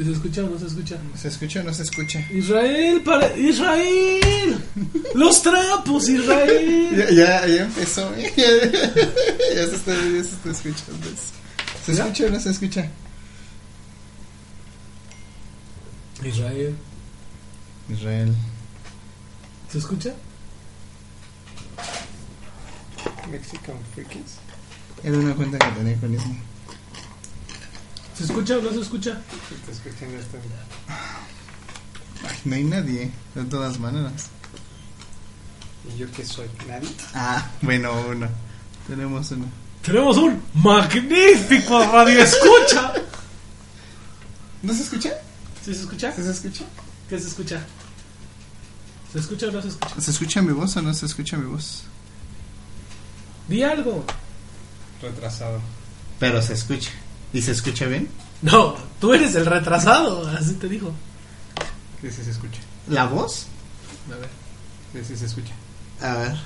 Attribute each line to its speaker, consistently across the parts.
Speaker 1: ¿Sí ¿Se escucha o no se escucha?
Speaker 2: ¿Se escucha o no se escucha?
Speaker 1: Israel, para Israel. Los trapos, Israel.
Speaker 2: Ya, ya, ya empezó. ya, se está, ya se está escuchando. ¿Se
Speaker 1: ¿Ya?
Speaker 2: escucha o no se escucha?
Speaker 1: Israel.
Speaker 2: Israel.
Speaker 1: ¿Se escucha?
Speaker 3: Mexican Freakies.
Speaker 2: Era una cuenta que tenía con eso.
Speaker 1: ¿Se escucha o no se escucha?
Speaker 3: Si te escuchan esto.
Speaker 2: Ay, no hay nadie, de todas maneras.
Speaker 3: ¿Y yo qué soy? ¿Nadie?
Speaker 2: Ah, bueno, uno. Tenemos uno.
Speaker 1: Tenemos un magnífico radio escucha.
Speaker 2: ¿No se escucha?
Speaker 1: ¿Sí se escucha?
Speaker 2: ¿Sí se escucha?
Speaker 1: ¿Qué se escucha? ¿Se escucha o no se escucha?
Speaker 2: ¿Se escucha mi voz o no se escucha mi voz?
Speaker 1: Di algo.
Speaker 3: Retrasado.
Speaker 2: Pero se escucha. ¿Y se escucha bien?
Speaker 1: No, tú eres el retrasado, así te dijo.
Speaker 3: Sí, sí se escucha.
Speaker 2: ¿La voz?
Speaker 1: A ver.
Speaker 3: Sí, sí se escucha.
Speaker 2: A ver.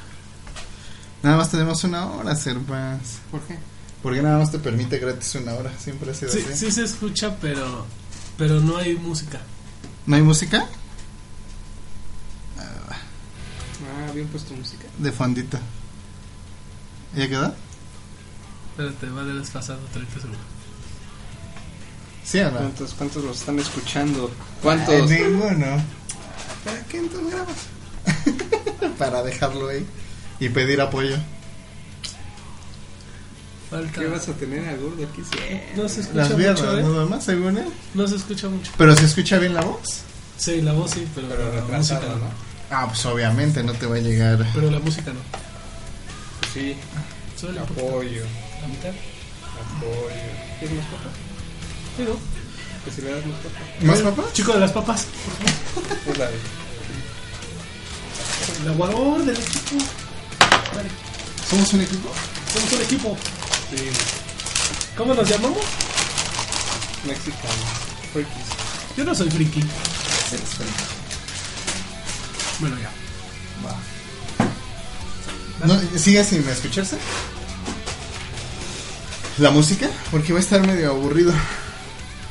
Speaker 2: Nada más tenemos una hora, Servas.
Speaker 3: ¿Por qué?
Speaker 2: Porque nada más te permite gratis una hora. Siempre ha sido
Speaker 1: Sí,
Speaker 2: así.
Speaker 1: sí se escucha, pero pero no hay música.
Speaker 2: ¿No hay música?
Speaker 3: Ah, habían puesto música.
Speaker 2: De fondito. ¿Ya quedó?
Speaker 1: Espérate, va a desfasado 30 segundos.
Speaker 2: ¿Sí o no?
Speaker 3: ¿Cuántos, cuántos los están escuchando? ¿Cuántos?
Speaker 2: Eh, ninguno. ¿Para qué entonces grabas? Para dejarlo ahí y pedir apoyo.
Speaker 1: Falta.
Speaker 3: ¿Qué vas a tener a gordo aquí? Sí.
Speaker 1: No se escucha
Speaker 2: Las
Speaker 1: mucho,
Speaker 2: viernes,
Speaker 1: ¿eh?
Speaker 2: nada más, según él.
Speaker 1: No se escucha mucho.
Speaker 2: Pero se escucha bien la voz.
Speaker 1: Sí, la voz sí, pero,
Speaker 3: Pero
Speaker 1: la música no.
Speaker 3: ¿no?
Speaker 2: Ah, pues obviamente no te va a llegar.
Speaker 1: Pero la música no.
Speaker 3: Sí.
Speaker 1: Solo.
Speaker 3: Apoyo.
Speaker 1: La mitad.
Speaker 3: Apoyo. ¿Quieres más papas?
Speaker 1: Sí, ¿no?
Speaker 3: Que si le das más papas.
Speaker 1: Chico de las papas.
Speaker 3: Es la de.
Speaker 1: El aguador del equipo. Vale,
Speaker 2: ¿Somos un equipo?
Speaker 1: somos un equipo.
Speaker 3: Sí.
Speaker 1: ¿Cómo nos llamamos?
Speaker 3: Mexican Freakies.
Speaker 1: Yo no soy friki.
Speaker 2: Eres feliz.
Speaker 1: Bueno, ya.
Speaker 2: Va. No, ¿Sigue sin escucharse? ¿La música? Porque va a estar medio aburrido.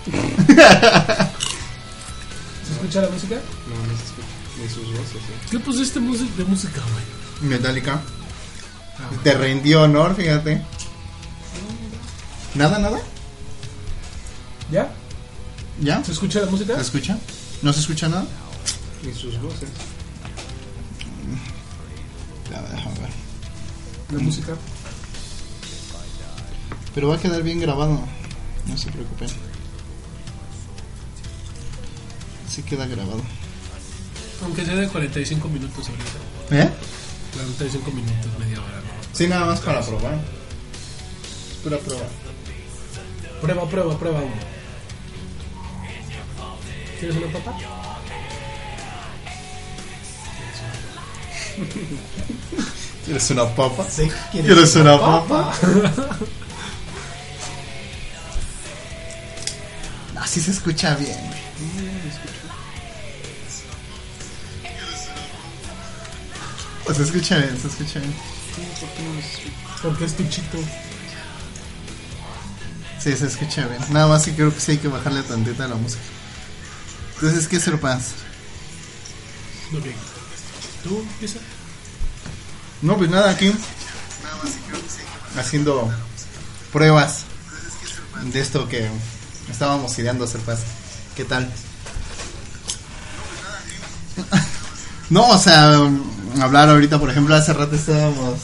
Speaker 1: ¿Se escucha la música?
Speaker 3: No, no se escucha. Ni sus voces, ¿eh?
Speaker 1: ¿Qué pusiste música de música, güey?
Speaker 2: Metallica. Te rindió honor, fíjate. ¿Nada, nada?
Speaker 1: ¿Ya?
Speaker 2: ¿Ya?
Speaker 1: ¿Se escucha la música?
Speaker 2: ¿Se escucha? ¿No se escucha nada?
Speaker 3: Ni sus voces.
Speaker 2: Ya, déjame ver.
Speaker 1: La música.
Speaker 2: Pero va a quedar bien grabado. No se preocupen. Sí queda grabado.
Speaker 1: Aunque sea de 45 minutos ahorita.
Speaker 2: ¿Eh?
Speaker 1: 45 minutos, media hora, ¿no?
Speaker 2: Sí, nada más para probar. Es pura prueba.
Speaker 1: Prueba, prueba, prueba uno. ¿Quieres una papa?
Speaker 2: ¿Quieres una papa?
Speaker 1: Sí.
Speaker 2: ¿Quieres una papa? Así se escucha bien, güey. Se escucha bien, se escucha bien.
Speaker 1: Porque es tu chito.
Speaker 2: Sí, se escucha bien. Nada más que creo que sí hay que bajarle tantita a la música. Entonces, ¿qué serpas?
Speaker 1: Ok. ¿Tú empieza?
Speaker 2: No, pues nada, aquí. Haciendo pruebas de esto que estábamos ideando, serpas. ¿Qué tal? No, o sea, hablar ahorita, por ejemplo, hace rato estábamos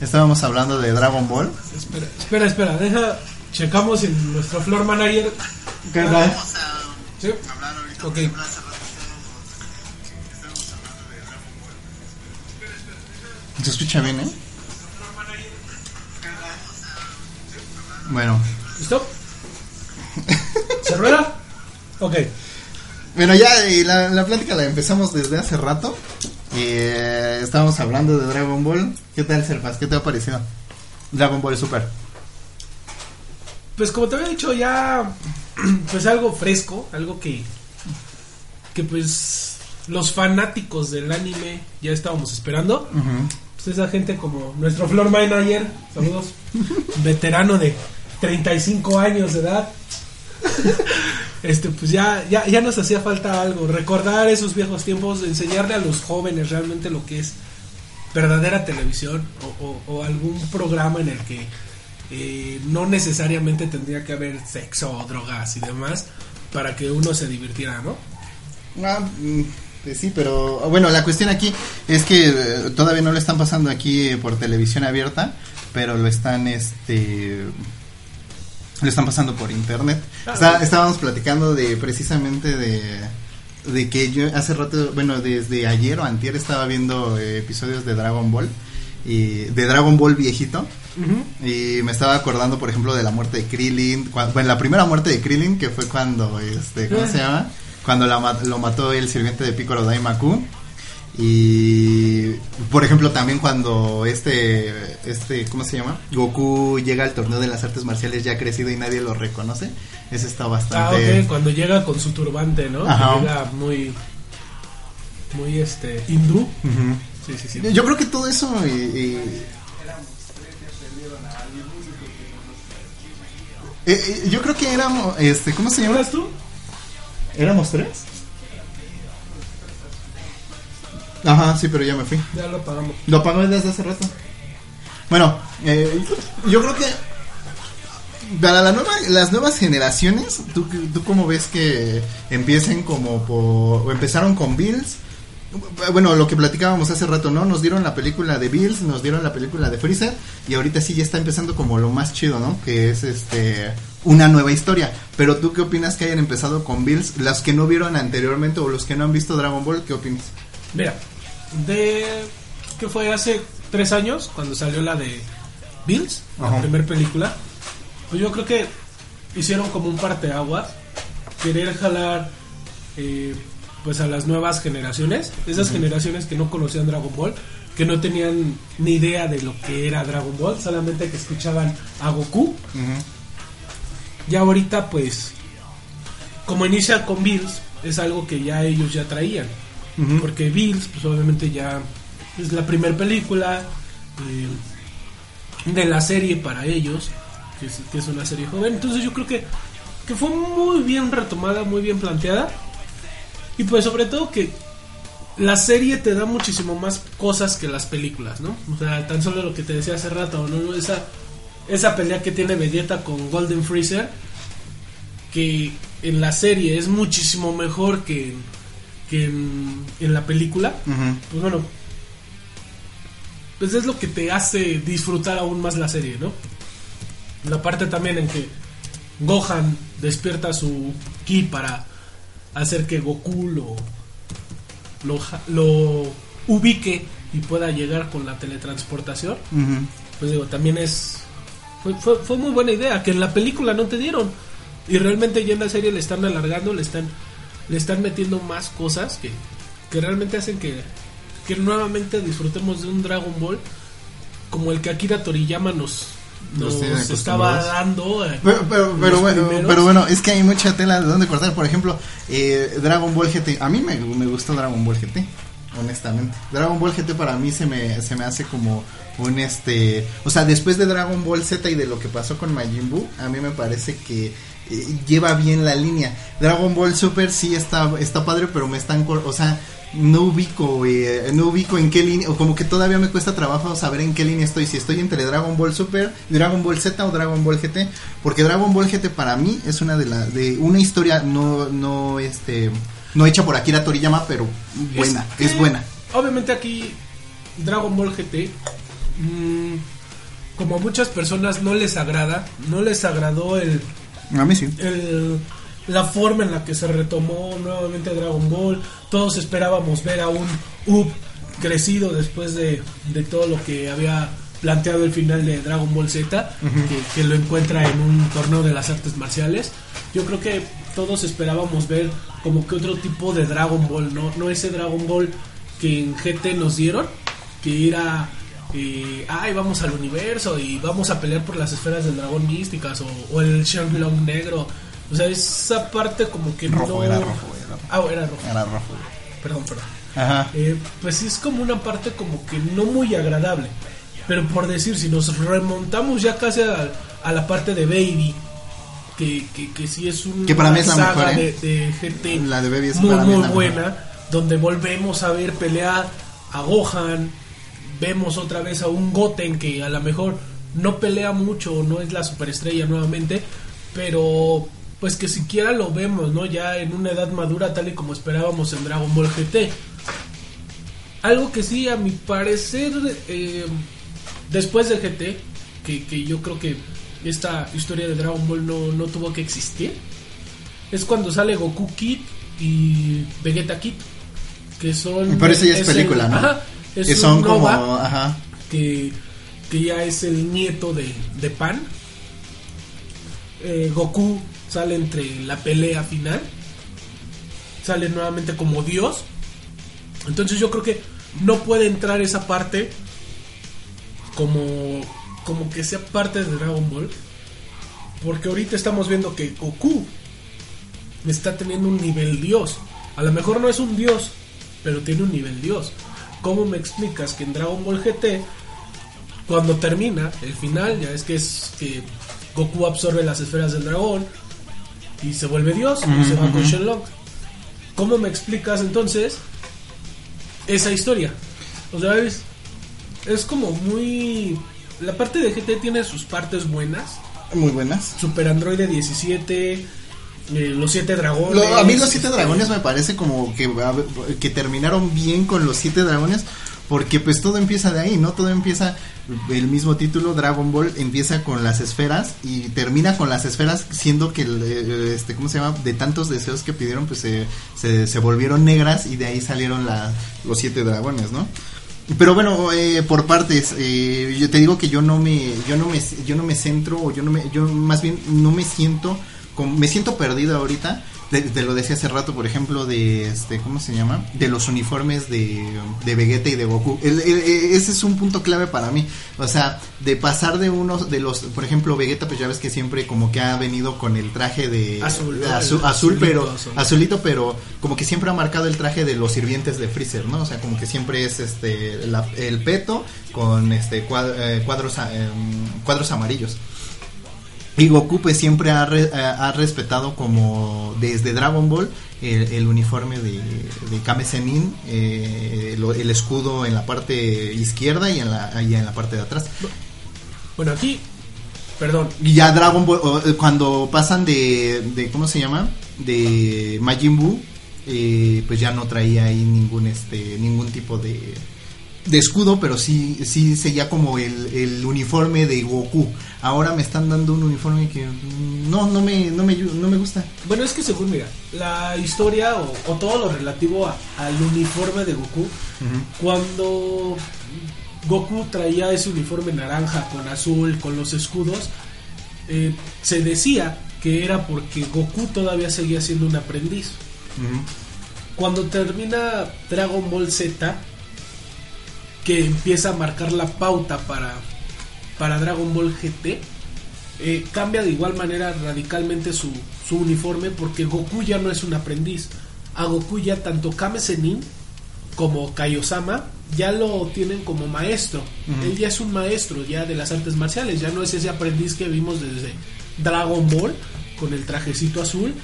Speaker 2: estábamos hablando de Dragon Ball.
Speaker 1: Espera, espera, espera. Deja. Checamos si nuestro floor manager.
Speaker 2: ¿Qué tal?
Speaker 1: ¿Sí? Ok.
Speaker 2: Se escucha bien, ¿eh? Bueno,
Speaker 1: ¿Listo? ¿Se rueda? Ok.
Speaker 2: bueno ya y la, la plática la empezamos desde hace rato y eh, estábamos hablando de Dragon Ball. ¿Qué tal, Serpas? ¿Qué te ha parecido? Dragon Ball Super.
Speaker 1: Pues como te había dicho ya, pues algo fresco, algo que, que pues los fanáticos del anime ya estábamos esperando. Pues esa gente como nuestro floor manager, saludos, veterano de 35 años de edad. este, pues ya, ya, ya nos hacía falta algo, recordar esos viejos tiempos, enseñarle a los jóvenes realmente lo que es verdadera televisión o, o- algún programa en el que eh, no necesariamente tendría que haber sexo o drogas y demás para que uno se divirtiera, ¿no?
Speaker 2: Ah, mm, pues sí, pero bueno, la cuestión aquí es que eh, todavía no lo están pasando aquí eh, por televisión abierta, pero lo están, este, lo están pasando por internet.
Speaker 1: Ah,
Speaker 2: Está- estábamos platicando de precisamente de, de que yo hace rato, bueno, desde ayer o antier estaba viendo eh, episodios de Dragon Ball y de Dragon Ball viejito. Y me estaba acordando, por ejemplo, de la muerte de Krillin. bueno, la primera muerte de Krillin, que fue cuando, este, ¿cómo se llama? Cuando la lo mató el sirviente de Piccolo Daimaku. Y, por ejemplo, también cuando este, este, ¿cómo se llama? Goku llega al torneo de las artes marciales ya crecido y nadie lo reconoce. Ese está
Speaker 1: Ah,
Speaker 2: bastante...
Speaker 1: ok, cuando llega con su turbante, ¿no? Que
Speaker 2: Ajá.
Speaker 1: Llega muy, muy, este, hindú.
Speaker 2: Ujú.
Speaker 1: Sí, sí, sí.
Speaker 2: Yo creo que todo eso y, y- Eh, eh, yo creo que éramos, este, ¿cómo se llama?
Speaker 1: ¿Eras tú?
Speaker 2: ¿Éramos tres? Ajá, sí, pero ya me fui.
Speaker 1: Ya lo apagamos.
Speaker 2: Lo apagó desde hace rato. Bueno, eh, yo creo que para la nueva, las nuevas generaciones, ¿tú, ¿tú cómo ves que empiecen como por... o empezaron con Bills? Bueno, lo que platicábamos hace rato, ¿no? Nos dieron la película de Bills, nos dieron la película de Freezer y ahorita sí ya está empezando como lo más chido, ¿no? Que es este una nueva historia. Pero tú qué opinas que hayan empezado con Bills? Las que no vieron anteriormente o los que no han visto Dragon Ball, ¿qué opinas?
Speaker 1: Mira, de que fue hace tres años cuando salió la de Bills, la primera película, pues yo creo que hicieron como un parteaguas, querer jalar eh, pues a las nuevas generaciones, esas generaciones que no conocían Dragon Ball, que no tenían ni idea de lo que era Dragon Ball, solamente que escuchaban a Goku. Ya ahorita pues como inicia con Bills es algo que ya ellos ya traían. Porque Bills, pues obviamente ya es la primera película eh, de la serie para ellos, que es, que es una serie joven. Entonces yo creo que, que fue muy bien retomada, muy bien planteada. Y pues sobre todo que la serie te da muchísimo más cosas que las películas, ¿no? O sea, tan solo lo que te decía hace rato, ¿no? Esa, esa pelea que tiene Vegeta con Golden Freezer, que en la serie es muchísimo mejor que, que en, en la película, pues bueno, pues es lo que te hace disfrutar aún más la serie, ¿no? La parte también en que Gohan despierta su ki para hacer que Goku lo, lo, lo ubique y pueda llegar con la teletransportación, pues digo, también es... Fue, fue, fue muy buena idea, que en la película no te dieron. Y realmente ya en la serie le están alargando, le están, le están metiendo más cosas que, que realmente hacen que, que nuevamente disfrutemos de un Dragon Ball como el que Akira Toriyama nos,
Speaker 2: Nos
Speaker 1: estaba dando. eh,
Speaker 2: Pero, pero, bueno,
Speaker 1: primeros.
Speaker 2: pero bueno, es que hay mucha tela de dónde cortar. Por ejemplo, eh, Dragon Ball GT. A mí me, me gustó Dragon Ball GT, honestamente. Dragon Ball GT para mí se me, se me hace como un este. O sea, después de Dragon Ball Z y de lo que pasó con Majin Buu, a mí me parece que eh, lleva bien la línea. Dragon Ball Super sí está, está padre, pero me están. O sea. No ubico, eh, no ubico en qué línea, o como que todavía me cuesta trabajo saber en qué línea estoy, si estoy entre Dragon Ball Super, Dragon Ball Z o Dragon Ball GT, porque Dragon Ball GT para mí es una de las, de una historia no, no, este, no hecha por Akira Toriyama, pero buena,
Speaker 1: que,
Speaker 2: es, buena.
Speaker 1: Obviamente aquí Dragon Ball GT, mm, como a muchas personas no les agrada, no les agradó el,
Speaker 2: A mí sí.
Speaker 1: el- la forma en la que se retomó nuevamente Dragon Ball. Todos esperábamos ver a un Up crecido después de, de todo lo que había planteado el final de Dragon Ball Z, que, que lo encuentra en un torneo de las artes marciales. Yo creo que todos esperábamos ver como que otro tipo de Dragon Ball, no, no ese Dragon Ball que en GT nos dieron, que era eh, ay, vamos al universo y vamos a pelear por las esferas del dragón místicas o, o el Shenlong negro. O sea, esa parte como que
Speaker 2: Rojo,
Speaker 1: no...
Speaker 2: era rojo, era rojo.
Speaker 1: Ah, era rojo.
Speaker 2: Era rojo.
Speaker 1: Perdón, perdón.
Speaker 2: Ajá.
Speaker 1: Eh, pues sí es como una parte como que no muy agradable. Pero por decir, si nos remontamos ya casi a, a la parte de Baby, que, que, que sí es un,
Speaker 2: Que para mí
Speaker 1: una
Speaker 2: es la
Speaker 1: saga
Speaker 2: mejor, ¿eh?
Speaker 1: de, de GT
Speaker 2: La de Baby es
Speaker 1: muy muy buena,
Speaker 2: mejor.
Speaker 1: donde volvemos a ver pelear a Gohan, vemos otra vez a un Goten que a lo mejor no pelea mucho, no es la superestrella nuevamente, pero pues que siquiera lo vemos, ¿no? Ya en una edad madura tal y como esperábamos en Dragon Ball GT. Algo que sí, a mi parecer, eh, después de GT, que, que yo creo que esta historia de Dragon Ball no, no tuvo que existir, es cuando sale Goku Kid y Vegeta Kid, que son...
Speaker 2: Pero eso ya es
Speaker 1: el-
Speaker 2: película, ¿no?
Speaker 1: ajá, es
Speaker 2: que
Speaker 1: un
Speaker 2: son como,
Speaker 1: Nova
Speaker 2: ajá.
Speaker 1: que, que ya es el nieto de, de Pan. Eh, Goku sale entre la pelea final. Sale nuevamente como Dios. Entonces yo creo que no puede entrar esa parte como, como que sea parte de Dragon Ball. Porque ahorita estamos viendo que Goku está teniendo un nivel Dios. A lo mejor no es un Dios, pero tiene un nivel Dios. ¿Cómo me explicas que en Dragon Ball GT, cuando termina el final, ya es que es que Goku absorbe las esferas del dragón y se vuelve Dios y se va con Shenlong? ¿Cómo me explicas entonces esa historia? O sea, es, es como muy... La parte de GT tiene sus partes buenas.
Speaker 2: Muy buenas.
Speaker 1: Super Android 17, eh, los siete dragones.
Speaker 2: Lo- a mí los siete dragones me parece como que, que terminaron bien con los siete dragones. Porque pues todo empieza de ahí, ¿no? Todo empieza, el mismo título, Dragon Ball, empieza con las esferas y termina con las esferas siendo que, eh, este, ¿cómo se llama? De tantos deseos que pidieron, pues se, se, se volvieron negras y de ahí salieron la, los siete dragones, ¿no? Pero bueno, eh, por partes, eh, yo te digo que yo no me, yo no me, yo no me centro, o yo no me, yo más bien no me siento, como, me siento perdido ahorita. De, te lo decía hace rato, por ejemplo, de este, ¿cómo se llama? De los uniformes de, de Vegeta y de Goku. El- el- el- ese es un punto clave para mí. O sea, de pasar de unos, de los, por ejemplo, Vegeta, pues ya ves que siempre como que ha venido con el traje de
Speaker 1: Azul,
Speaker 2: azul, pero
Speaker 1: azulito, azul.
Speaker 2: azulito, pero como que siempre ha marcado el traje de los sirvientes de Freezer, ¿no? O sea, como que siempre es este la- el peto con este eh, cuadros em, cuadros amarillos. Y Goku pues siempre ha, re- ha- ha respetado como desde Dragon Ball el, el uniforme de, de Kame Sennin, eh, lo- el escudo en la parte izquierda y en la, y en la parte de atrás.
Speaker 1: Bueno, aquí, perdón,
Speaker 2: Y ya Dragon Ball, eh, cuando pasan de, de, ¿cómo se llama? De Majin Buu, eh, pues ya no traía ahí ningún, este, ningún tipo de, de escudo, pero sí, sí seguía como el, el uniforme de Goku. Ahora me están dando un uniforme que no, no me, no me, no me gusta.
Speaker 1: Bueno, es que según, mira, la historia o, o todo lo relativo a- al uniforme de Goku, cuando Goku traía ese uniforme naranja con azul, con los escudos, eh, se decía que era porque Goku todavía seguía siendo un aprendiz. Cuando termina Dragon Ball Z, que empieza a marcar la pauta para, para Dragon Ball GT, eh, cambia de igual manera radicalmente su, su uniforme porque Goku ya no es un aprendiz. A Goku ya tanto Kame Sennin como Kaiosama ya lo tienen como maestro. Él ya es un maestro ya de las artes marciales, ya no es ese aprendiz que vimos desde Dragon Ball con el trajecito azul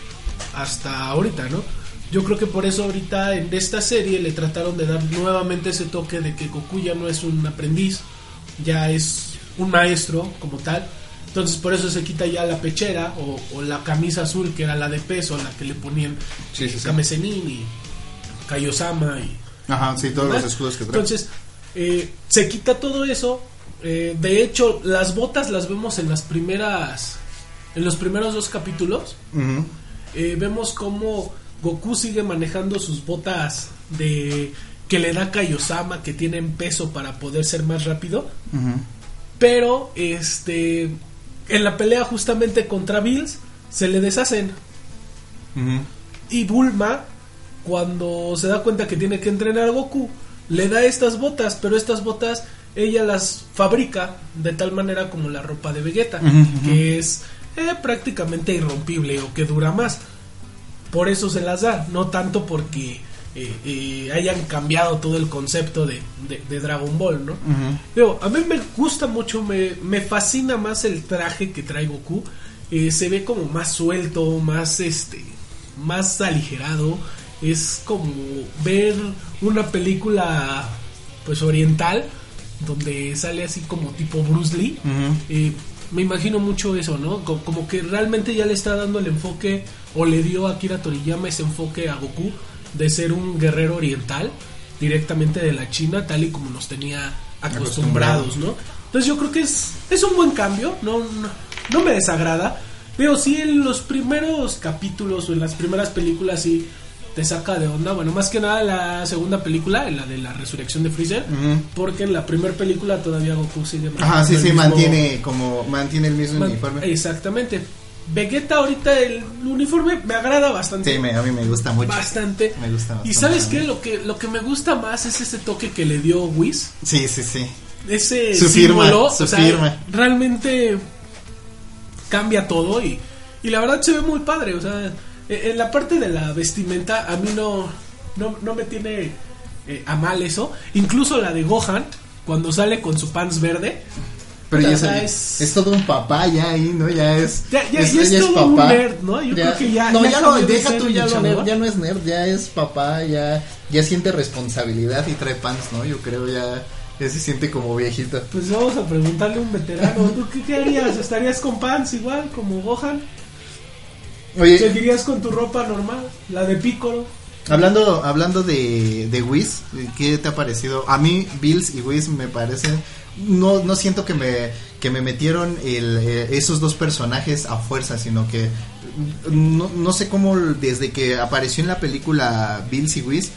Speaker 1: hasta ahorita, ¿no? Yo creo que por eso ahorita en esta serie le trataron de dar nuevamente ese toque de que Goku ya no es un aprendiz, ya es un maestro como tal. Entonces por eso se quita ya la pechera o, o la camisa azul que era la de peso, la que le ponían
Speaker 2: Sí, sí, sí.
Speaker 1: Kame Sennin y Kaiosama y
Speaker 2: Ajá, sí, todos los
Speaker 1: ¿verdad?
Speaker 2: escudos que trae.
Speaker 1: Entonces, eh, se quita todo eso. eh, de hecho, las botas las vemos en las primeras. En los primeros dos capítulos.
Speaker 2: Ujú.
Speaker 1: eh, vemos cómo Goku sigue manejando sus botas de. que le da Kaiosama, que tienen peso para poder ser más rápido. Pero, este. En la pelea justamente contra Bills, se le deshacen. Y Bulma, cuando se da cuenta que tiene que entrenar a Goku, le da estas botas, pero estas botas ella las fabrica de tal manera como la ropa de Vegeta, que es eh, prácticamente irrompible o que dura más. Por eso se las da, no tanto porque eh, eh, hayan cambiado todo el concepto de, de- de Dragon Ball, ¿no? Digo, a mí me gusta mucho, me, me fascina más el traje que trae Goku eh, se ve como más suelto, más este, más aligerado. Es como ver una película pues oriental donde sale así como tipo Bruce Lee. Me imagino mucho eso, ¿no? Co- Como, que realmente ya le está dando el enfoque o le dio a Akira Toriyama ese enfoque a Goku de ser un guerrero oriental directamente de la China, tal y como nos tenía acostumbrados, ¿no? Entonces yo creo que es, es un buen cambio, no, no, no me desagrada, pero sí en los primeros capítulos o en las primeras películas sí te saca de onda, bueno, más que nada la segunda película, la de la resurrección de Freezer, porque en la primera película todavía Goku sigue
Speaker 2: Ajá, sí, sí,
Speaker 1: mismo-
Speaker 2: mantiene como, mantiene el mismo
Speaker 1: Man-
Speaker 2: uniforme.
Speaker 1: Exactamente. Vegeta ahorita el uniforme me agrada bastante.
Speaker 2: Sí, me- a mí me gusta mucho.
Speaker 1: Bastante.
Speaker 2: Me gusta bastante.
Speaker 1: Y sabes qué, lo que lo que me gusta más es ese toque que le dio Whis,
Speaker 2: Sí, sí, sí.
Speaker 1: ese
Speaker 2: Su firma,
Speaker 1: símbolo,
Speaker 2: su
Speaker 1: o sea,
Speaker 2: firma.
Speaker 1: realmente cambia todo y, y la verdad se ve muy padre, o sea, en la parte de la vestimenta a mí no no, no me tiene eh, a mal eso, incluso la de Gohan cuando sale con su pants verde,
Speaker 2: Pero ya
Speaker 1: sea,
Speaker 2: es,
Speaker 1: es-
Speaker 2: todo un papá ya ahí, ¿no? Ya es.
Speaker 1: Ya- ya- ya es todo un nerd, ¿no? Yo creo que ya-
Speaker 2: No,
Speaker 1: ya
Speaker 2: ya, no, deja tú, ya, lo nerd, ya no es nerd, ya es papá, ya, ya siente responsabilidad y trae pants, ¿no? Yo creo ya. Ya se siente como viejito.
Speaker 1: Pues vamos a preguntarle a un veterano, ¿tú qué, qué harías? ¿Estarías con pants igual como Gohan?
Speaker 2: Oye,
Speaker 1: ¿Seguirías con tu ropa normal? La de Piccolo.
Speaker 2: hablando, hablando de, de Whis, ¿qué te ha parecido? A mí, Bills y Whis me parecen. No, no siento que me, que me metieron el, eh, esos dos personajes a fuerza, sino que no, no sé cómo desde que apareció en la película Bills y Whis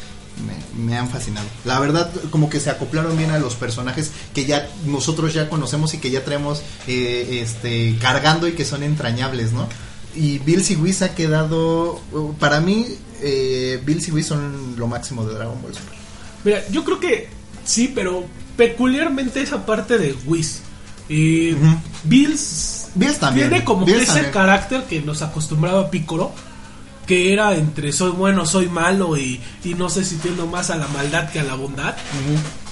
Speaker 2: me, me han fascinado. La verdad, como que se acoplaron bien a los personajes que ya nosotros ya conocemos y que ya traemos eh, este, cargando y que son entrañables, ¿no? Y Bills y Whis ha quedado, para mí, eh, Bills y Whis son lo máximo de Dragon Ball Super.
Speaker 1: Mira, yo creo que sí, pero peculiarmente esa parte de Whis. Eh. Bills
Speaker 2: Bills también.
Speaker 1: tiene como
Speaker 2: Bills
Speaker 1: que ese
Speaker 2: también.
Speaker 1: carácter que nos acostumbraba Piccolo, que era entre soy bueno, soy malo y, y no sé si tiendo más a la maldad que a la bondad.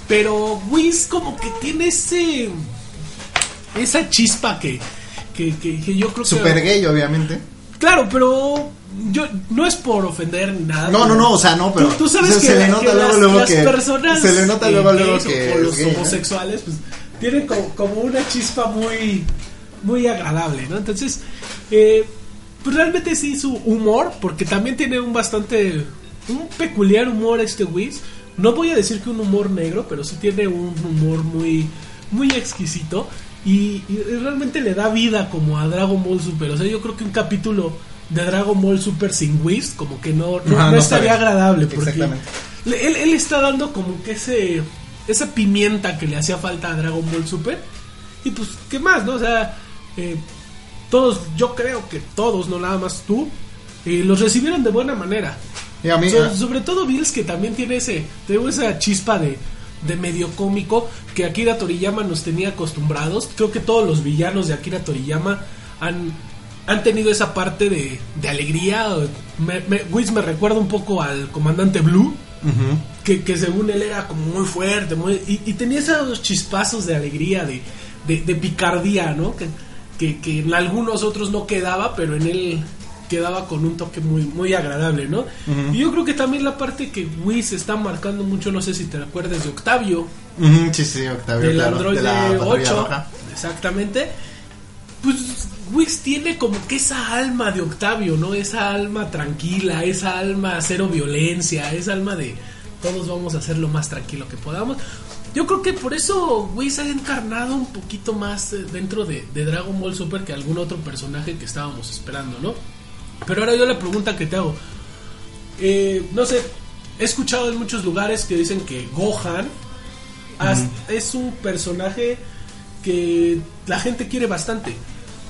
Speaker 1: Pero Whis como que tiene ese esa chispa que, que, que- que yo creo que
Speaker 2: Super gay, obviamente.
Speaker 1: Claro, pero yo no es por ofender ni nada.
Speaker 2: No, no, no, o sea, no, pero
Speaker 1: Tú, tú sabes
Speaker 2: se-
Speaker 1: que,
Speaker 2: se le nota
Speaker 1: que
Speaker 2: luego,
Speaker 1: las,
Speaker 2: luego
Speaker 1: las
Speaker 2: que-
Speaker 1: personas
Speaker 2: se le nota luego, luego que
Speaker 1: o los homosexuales pues tienen como, como una chispa muy muy agradable, ¿no? Entonces, eh, pues realmente sí su humor, porque también tiene un bastante un peculiar humor este Whis. No voy a decir que un humor negro, pero sí tiene un humor muy muy exquisito y, y realmente le da vida como a Dragon Ball Super. O sea, yo creo que un capítulo de Dragon Ball Super sin Whis como que no, no,
Speaker 2: Ajá,
Speaker 1: no
Speaker 2: no
Speaker 1: estaría
Speaker 2: sabe.
Speaker 1: agradable porque él, él está dando como que ese esa pimienta que le hacía falta a Dragon Ball Super y pues qué más, ¿no? O sea, eh, todos, yo creo que todos, no nada más tú, eh, los recibieron de buena manera.
Speaker 2: Y a mí,
Speaker 1: So- sobre todo Bills que también tiene ese tengo esa chispa de, de medio cómico que Akira Toriyama nos tenía acostumbrados. Creo que todos los villanos de Akira Toriyama han, han tenido esa parte de, de alegría. Me, me, Whis me recuerda un poco al comandante Blue, que, que según él era como muy fuerte muy, y, y tenía esos chispazos de alegría, de, de, de picardía, ¿no? Que, que, que en algunos otros no quedaba, pero en él quedaba con un toque muy, muy agradable, ¿no? Y yo creo que también la parte que Whis está marcando mucho, no sé si te acuerdas de Octavio,
Speaker 2: sí, sí, Octavio,
Speaker 1: del
Speaker 2: claro,
Speaker 1: Android
Speaker 2: de la patrulla
Speaker 1: 8,
Speaker 2: roja.
Speaker 1: exactamente. Pues Whis tiene como que esa alma de Octavio, ¿no? Esa alma tranquila, esa alma cero violencia, esa alma de todos vamos a hacer lo más tranquilo que podamos. Yo creo que por eso Whis ha encarnado un poquito más eh, dentro de, de Dragon Ball Super que algún otro personaje que estábamos esperando, ¿no? Pero ahora yo la pregunta que te hago, eh, no sé, he escuchado en muchos lugares que dicen que Gohan es un personaje que la gente quiere bastante.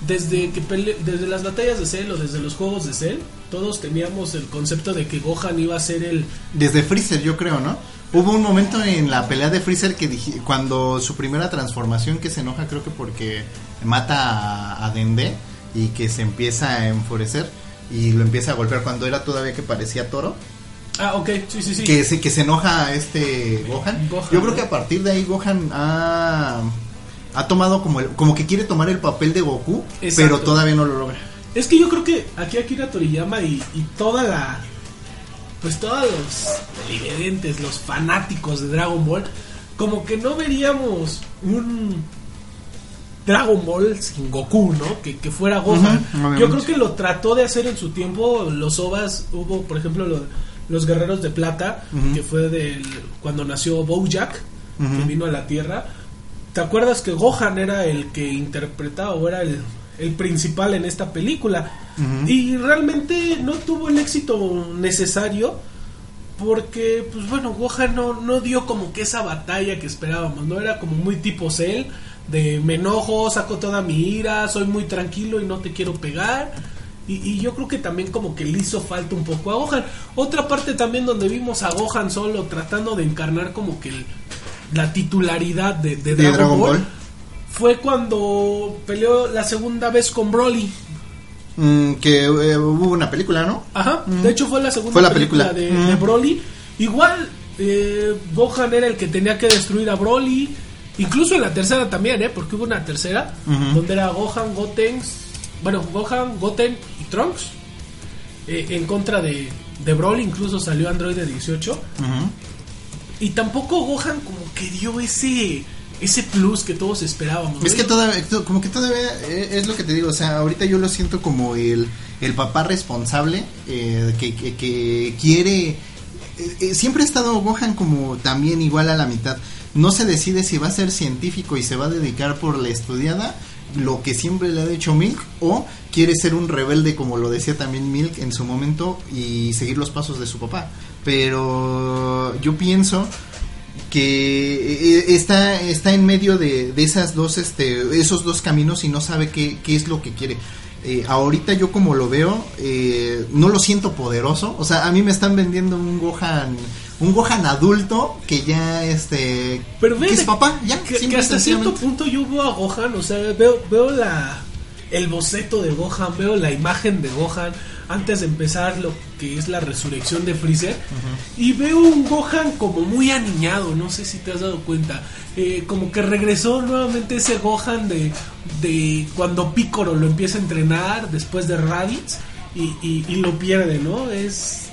Speaker 1: Desde que pele- desde las batallas de Cell o desde los juegos de Cell, todos teníamos el concepto de que Gohan iba a ser el
Speaker 2: Desde Freezer, yo creo, ¿no? Hubo un momento en la pelea de Freezer que dije, cuando su primera transformación que se enoja, creo que porque mata a, a Dende y que se empieza a enfurecer y lo empieza a golpear cuando era todavía que parecía toro.
Speaker 1: Ah, ok, sí, sí, sí.
Speaker 2: Que, se, que se enoja a este Gohan.
Speaker 1: Gohan,
Speaker 2: Yo creo que a partir de ahí Gohan ha, ha tomado como el, como que quiere tomar el papel de Goku,
Speaker 1: Exacto.
Speaker 2: pero todavía no lo logra.
Speaker 1: Es que yo creo que aquí Akira Toriyama y, y toda la. Pues todos los televidentes, los fanáticos de Dragon Ball, como que no veríamos un Dragon Ball sin Goku, ¿no? Que, que fuera Gohan. Yo creo que lo trató de hacer en su tiempo. Los OVAs, hubo, por ejemplo, lo- los Guerreros de Plata, que fue del, cuando nació Bojack, que
Speaker 2: Ujú.
Speaker 1: vino a la Tierra. ¿Te acuerdas que Gohan era el que interpretaba o era el, el principal en esta película? Y realmente no tuvo el éxito necesario porque, pues bueno, Gohan no, no dio como que esa batalla que esperábamos, ¿no? Era como muy tipo Cell, de me enojo, saco toda mi ira, soy muy tranquilo y no te quiero pegar. Y, y yo creo que también como que le hizo falta un poco a Gohan. Otra parte también donde vimos a Gohan solo tratando de encarnar como que el- la titularidad de, de
Speaker 2: De
Speaker 1: Dragon, Ball,
Speaker 2: Ball.
Speaker 1: fue cuando peleó la segunda vez con Broly.
Speaker 2: Mm, que eh, hubo una película, ¿no?
Speaker 1: Ajá, de hecho fue la segunda
Speaker 2: Fue la
Speaker 1: película,
Speaker 2: película.
Speaker 1: De, de
Speaker 2: Mm.
Speaker 1: Broly. Igual, eh, Gohan era el que tenía que destruir a Broly. Incluso en la tercera también, ¿eh? Porque hubo una tercera donde era Gohan, Goten, bueno, Gohan, Goten y Trunks eh, en contra de, de Broly. Incluso salió Android de 18.
Speaker 2: Ujú.
Speaker 1: Y tampoco Gohan como que dio ese ese plus que todos esperábamos. ¿no?
Speaker 2: Es que todavía, como que todavía eh, es lo que te digo, o sea, ahorita yo lo siento como el, el papá responsable eh, que, que, que quiere... eh, eh, siempre ha estado Gohan como también igual a la mitad. No se decide si va a ser científico y se va a dedicar por la estudiada, lo que siempre le ha dicho Milk, o quiere ser un rebelde como lo decía también Milk en su momento y seguir los pasos de su papá. Pero yo pienso que eh, está está en medio de, de esas dos este esos dos caminos y no sabe qué, qué es lo que quiere Eh, ahorita yo como lo veo eh, no lo siento poderoso o sea a mí me están vendiendo un Gohan un Gohan adulto que ya este
Speaker 1: Pero
Speaker 2: que es papá ya
Speaker 1: que, que hasta cierto punto yo veo a Gohan, o sea, veo, veo la el boceto de Gohan, veo la imagen de Gohan antes de empezar lo que es la resurrección de Freezer y veo un Gohan como muy aniñado, no sé si te has dado cuenta, eh, como que regresó nuevamente ese Gohan de, de cuando Piccolo lo empieza a entrenar después de Raditz y, y- y lo pierde, ¿no? Es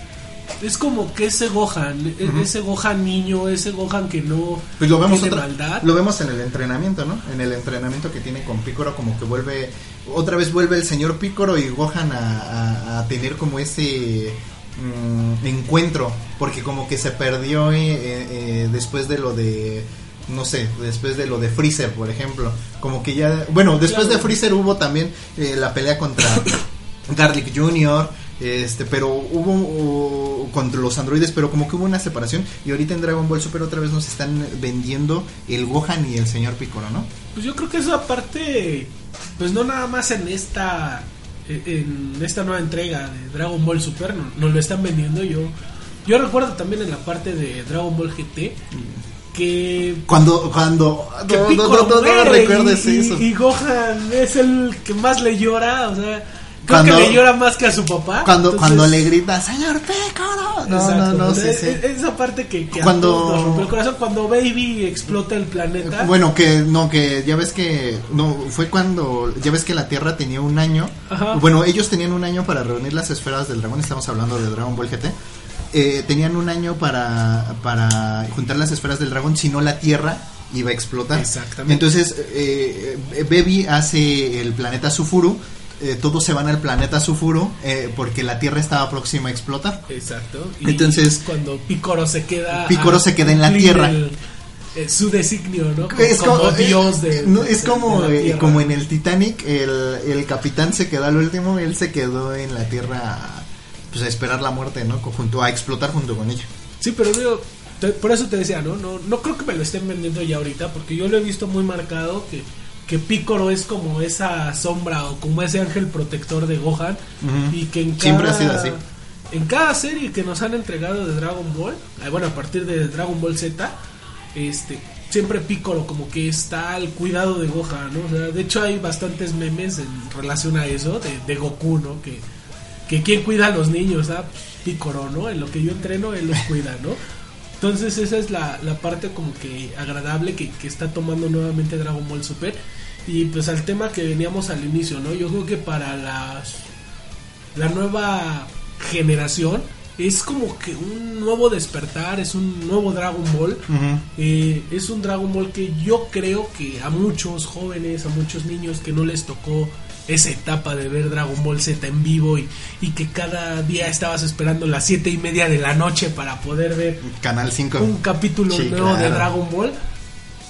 Speaker 1: es como que ese Gohan, e- ese Gohan niño, ese Gohan que no
Speaker 2: Pues lo vemos
Speaker 1: tiene
Speaker 2: otra-
Speaker 1: maldad.
Speaker 2: lo vemos en el entrenamiento, ¿no? En el entrenamiento que tiene con Picoro como que vuelve otra vez vuelve el señor Picoro y Gohan a, a- a tener como ese mm, encuentro porque como que se perdió eh, eh, eh, después de lo de no sé, después de lo de Freezer, por ejemplo, como que ya, bueno, después
Speaker 1: Claro.
Speaker 2: de Freezer hubo también eh, la pelea contra Garlic Jr., este, pero hubo uh, contra los androides, pero como que hubo una separación y ahorita en Dragon Ball Super otra vez nos están vendiendo el Gohan y el señor Piccolo, ¿no?
Speaker 1: Pues yo creo que esa parte, pues no nada más en esta en esta nueva entrega de Dragon Ball Super no- nos lo están vendiendo. Yo yo recuerdo también en la parte de Dragon Ball GT que
Speaker 2: Cuando, cuando,
Speaker 1: que
Speaker 2: no, recuerdes
Speaker 1: y,
Speaker 2: eso.
Speaker 1: y- y Gohan es el que más le llora, o sea, creo
Speaker 2: Cuando-
Speaker 1: que le llora más que a su papá.
Speaker 2: Cuando,
Speaker 1: Entonces,
Speaker 2: cuando le grita, señor Piccolo. No,
Speaker 1: exacto,
Speaker 2: no, no, sí.
Speaker 1: e- Esa parte que, que
Speaker 2: Cuando-
Speaker 1: nos rompió el corazón, cuando Baby explota el planeta.
Speaker 2: Bueno, que no, que ya ves que no fue cuando ya ves que la Tierra tenía un año.
Speaker 1: Ajá.
Speaker 2: Bueno, ellos tenían un año para reunir las esferas del dragón. Estamos hablando de Dragon Ball GT. Eh, tenían un año para para juntar las esferas del dragón, si no la Tierra iba a explotar.
Speaker 1: Exactamente.
Speaker 2: Entonces, eh, eh, Baby hace el planeta Sufuru. Eh, todos se van al planeta Sufuru eh, porque la Tierra estaba próxima a explotar.
Speaker 1: Exacto. Y
Speaker 2: Entonces-
Speaker 1: cuando Picoro se queda.
Speaker 2: Picoro se queda en la tierra.
Speaker 1: el- eh, su designio, ¿no? Como,
Speaker 2: es como,
Speaker 1: como
Speaker 2: eh,
Speaker 1: Dios de.
Speaker 2: no,
Speaker 1: de-
Speaker 2: es como
Speaker 1: de
Speaker 2: eh, como en el Titanic el, el capitán se quedó al último y él se quedó en la tierra pues a esperar la muerte no junto a explotar junto con ella
Speaker 1: Sí, pero digo, te- por eso te decía, ¿no? ¿no? No creo que me lo estén vendiendo ya ahorita, porque yo lo he visto muy marcado que, que Picoro es como esa sombra o como ese ángel protector de Gohan. Y que en cada,
Speaker 2: Siempre ha sido así.
Speaker 1: En cada serie que nos han entregado de Dragon Ball, bueno, a partir de Dragon Ball Z, este siempre Piccolo como que está al cuidado de Gohan, ¿no? O sea, de hecho hay bastantes memes en relación a eso, de, de Goku, ¿no? Que, que quién cuida a los niños, ¿ah? Piccolo, ¿no? En lo que yo entreno, él los cuida, ¿no? Entonces esa es la, la parte como que agradable que, que está tomando nuevamente Dragon Ball Super. Y pues al tema que veníamos al inicio, ¿no? Yo creo que para las la nueva generación es como que un nuevo despertar, es un nuevo Dragon Ball. Eh, es un Dragon Ball que yo creo que a muchos jóvenes, a muchos niños que no les tocó esa etapa de ver Dragon Ball Z en vivo y, y que cada día estabas esperando las siete y media de la noche para poder ver
Speaker 2: Canal 5.
Speaker 1: un capítulo
Speaker 2: Sí,
Speaker 1: nuevo de. Dragon Ball.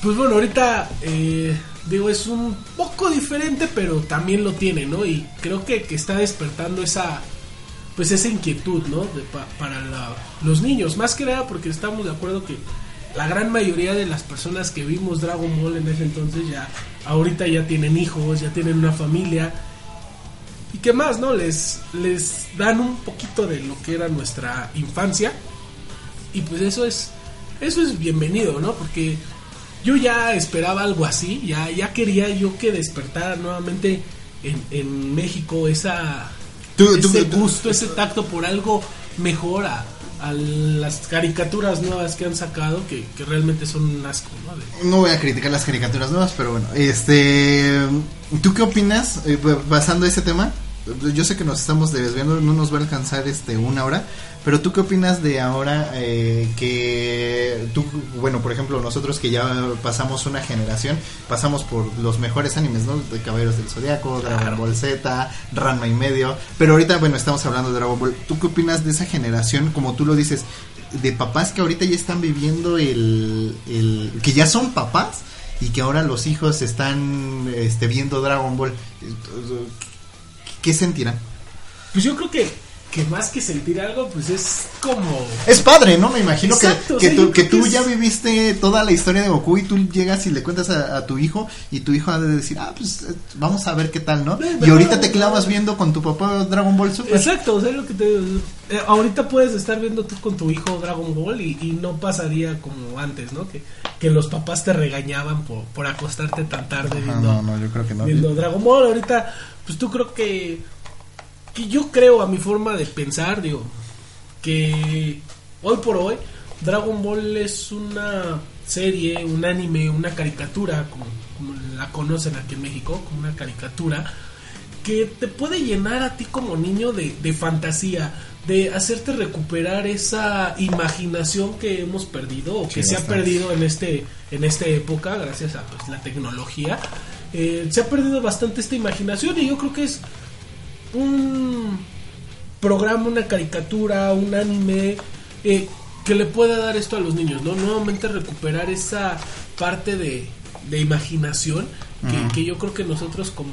Speaker 1: Pues bueno, ahorita eh, digo, es un poco diferente, pero también lo tiene, ¿no? Y creo que, que está despertando esa pues esa inquietud, ¿no? De pa- para la- los niños, más que nada porque estamos de acuerdo que la gran mayoría de las personas que vimos Dragon Ball en ese entonces ya ahorita ya tienen hijos, ya tienen una familia y qué más, ¿no? Les les dan un poquito de lo que era nuestra infancia y pues eso es eso es bienvenido, ¿no? Porque yo ya esperaba algo así, ya ya quería yo que despertara nuevamente en, en México esa
Speaker 2: Tú-
Speaker 1: ese
Speaker 2: tú-
Speaker 1: gusto, ese tacto por algo mejor a, a las caricaturas nuevas que han sacado que, que realmente son un asco, ¿no?
Speaker 2: No voy a criticar las caricaturas nuevas, pero bueno, este, ¿tú qué opinas eh, basando ese tema? Yo sé que nos estamos desviando, no nos va a alcanzar este una hora, pero ¿tú qué opinas de ahora eh, que tú, bueno, por ejemplo, nosotros que ya pasamos una generación, pasamos por los mejores animes, ¿no? De Caballeros del Zodiaco, Dragon. Ball Z, Ranma y medio, pero ahorita, bueno, estamos hablando de Dragon Ball. ¿Tú qué opinas de esa generación, como tú lo dices, de papás que ahorita ya están viviendo el, el que ya son papás y que ahora los hijos están este, viendo Dragon Ball? ¿Qué sentirán?
Speaker 1: Pues yo creo que, que más que sentir algo, pues es como...
Speaker 2: Es padre, ¿no? Me imagino
Speaker 1: Exacto,
Speaker 2: que,
Speaker 1: o
Speaker 2: que
Speaker 1: sea,
Speaker 2: tú, que ya viviste toda la historia de Goku y tú llegas y le cuentas a, a tu hijo y tu hijo ha de decir, ah, pues eh, vamos a ver qué tal, ¿no? Y ahorita te clavas viendo con tu papá Dragon Ball Super.
Speaker 1: Exacto, o sea, lo que te eh, ahorita puedes estar viendo tú con tu hijo Dragon Ball y, y no pasaría como antes, ¿no? Que, que los papás te regañaban por, por acostarte tan tarde
Speaker 2: Ajá,
Speaker 1: viendo,
Speaker 2: no, no, yo creo que no.
Speaker 1: viendo Dragon Ball. Ahorita, pues tú creo que, que yo creo a mi forma de pensar, digo, que hoy por hoy Dragon Ball es una serie, un anime, una caricatura, como, como la conocen aquí en México, como una caricatura, que te puede llenar a ti como niño de, de fantasía, de hacerte recuperar esa imaginación que hemos perdido o que
Speaker 2: Sí,
Speaker 1: se ha perdido en este en esta época gracias a pues, la tecnología. Eh, se ha perdido bastante esta imaginación y yo creo que es un programa, una caricatura, un anime eh, que le pueda dar esto a los niños, ¿no? Nuevamente recuperar esa parte de, de imaginación que, yo creo que nosotros como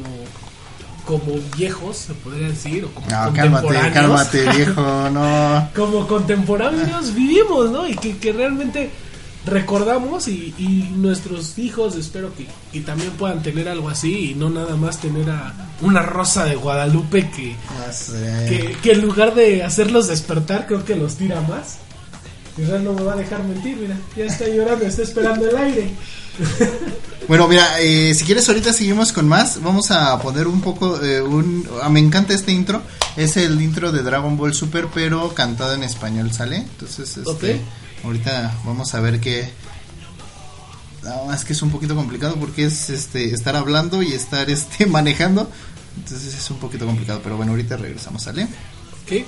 Speaker 1: como viejos, se podría decir, o como
Speaker 2: No, cálmate,
Speaker 1: contemporáneos,
Speaker 2: cálmate, viejo, no.
Speaker 1: como contemporáneos vivimos, ¿no? Y que, que realmente recordamos y, y nuestros hijos espero que, que también puedan tener algo así y no nada más tener a una rosa de Guadalupe que,
Speaker 2: sé.
Speaker 1: que, que en lugar de hacerlos despertar creo que los tira más. Israel no me va a dejar mentir, mira, ya está llorando, está esperando el aire.
Speaker 2: Bueno, mira, eh, si quieres ahorita seguimos con más. Vamos a poner un poco, eh, un, ah, me encanta este intro. Es el intro de Dragon Ball Super, pero cantado en español, ¿sale? Entonces, este,
Speaker 1: Ok.
Speaker 2: Ahorita vamos a ver qué. Nada más que es un poquito complicado porque es este estar hablando y estar este manejando. Entonces es un poquito complicado, pero bueno, ahorita regresamos, ¿sale?
Speaker 1: ¿Qué?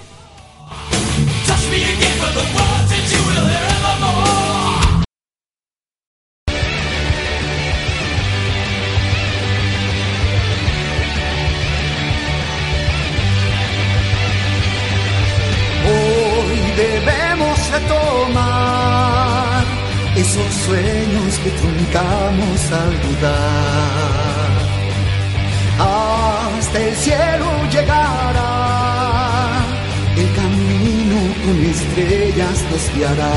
Speaker 4: Dudar. Hasta el cielo llegará, el camino con estrellas nos guiará.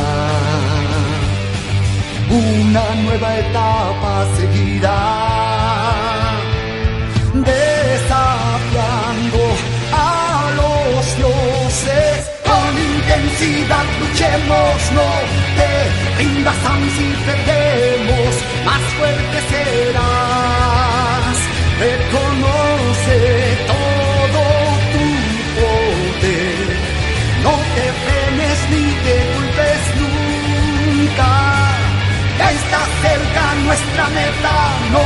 Speaker 4: Una nueva etapa seguirá luchemos, no te rindas aun si perdemos, más fuerte serás. Reconoce todo tu poder, no te frenes ni te culpes nunca. nuestra meta no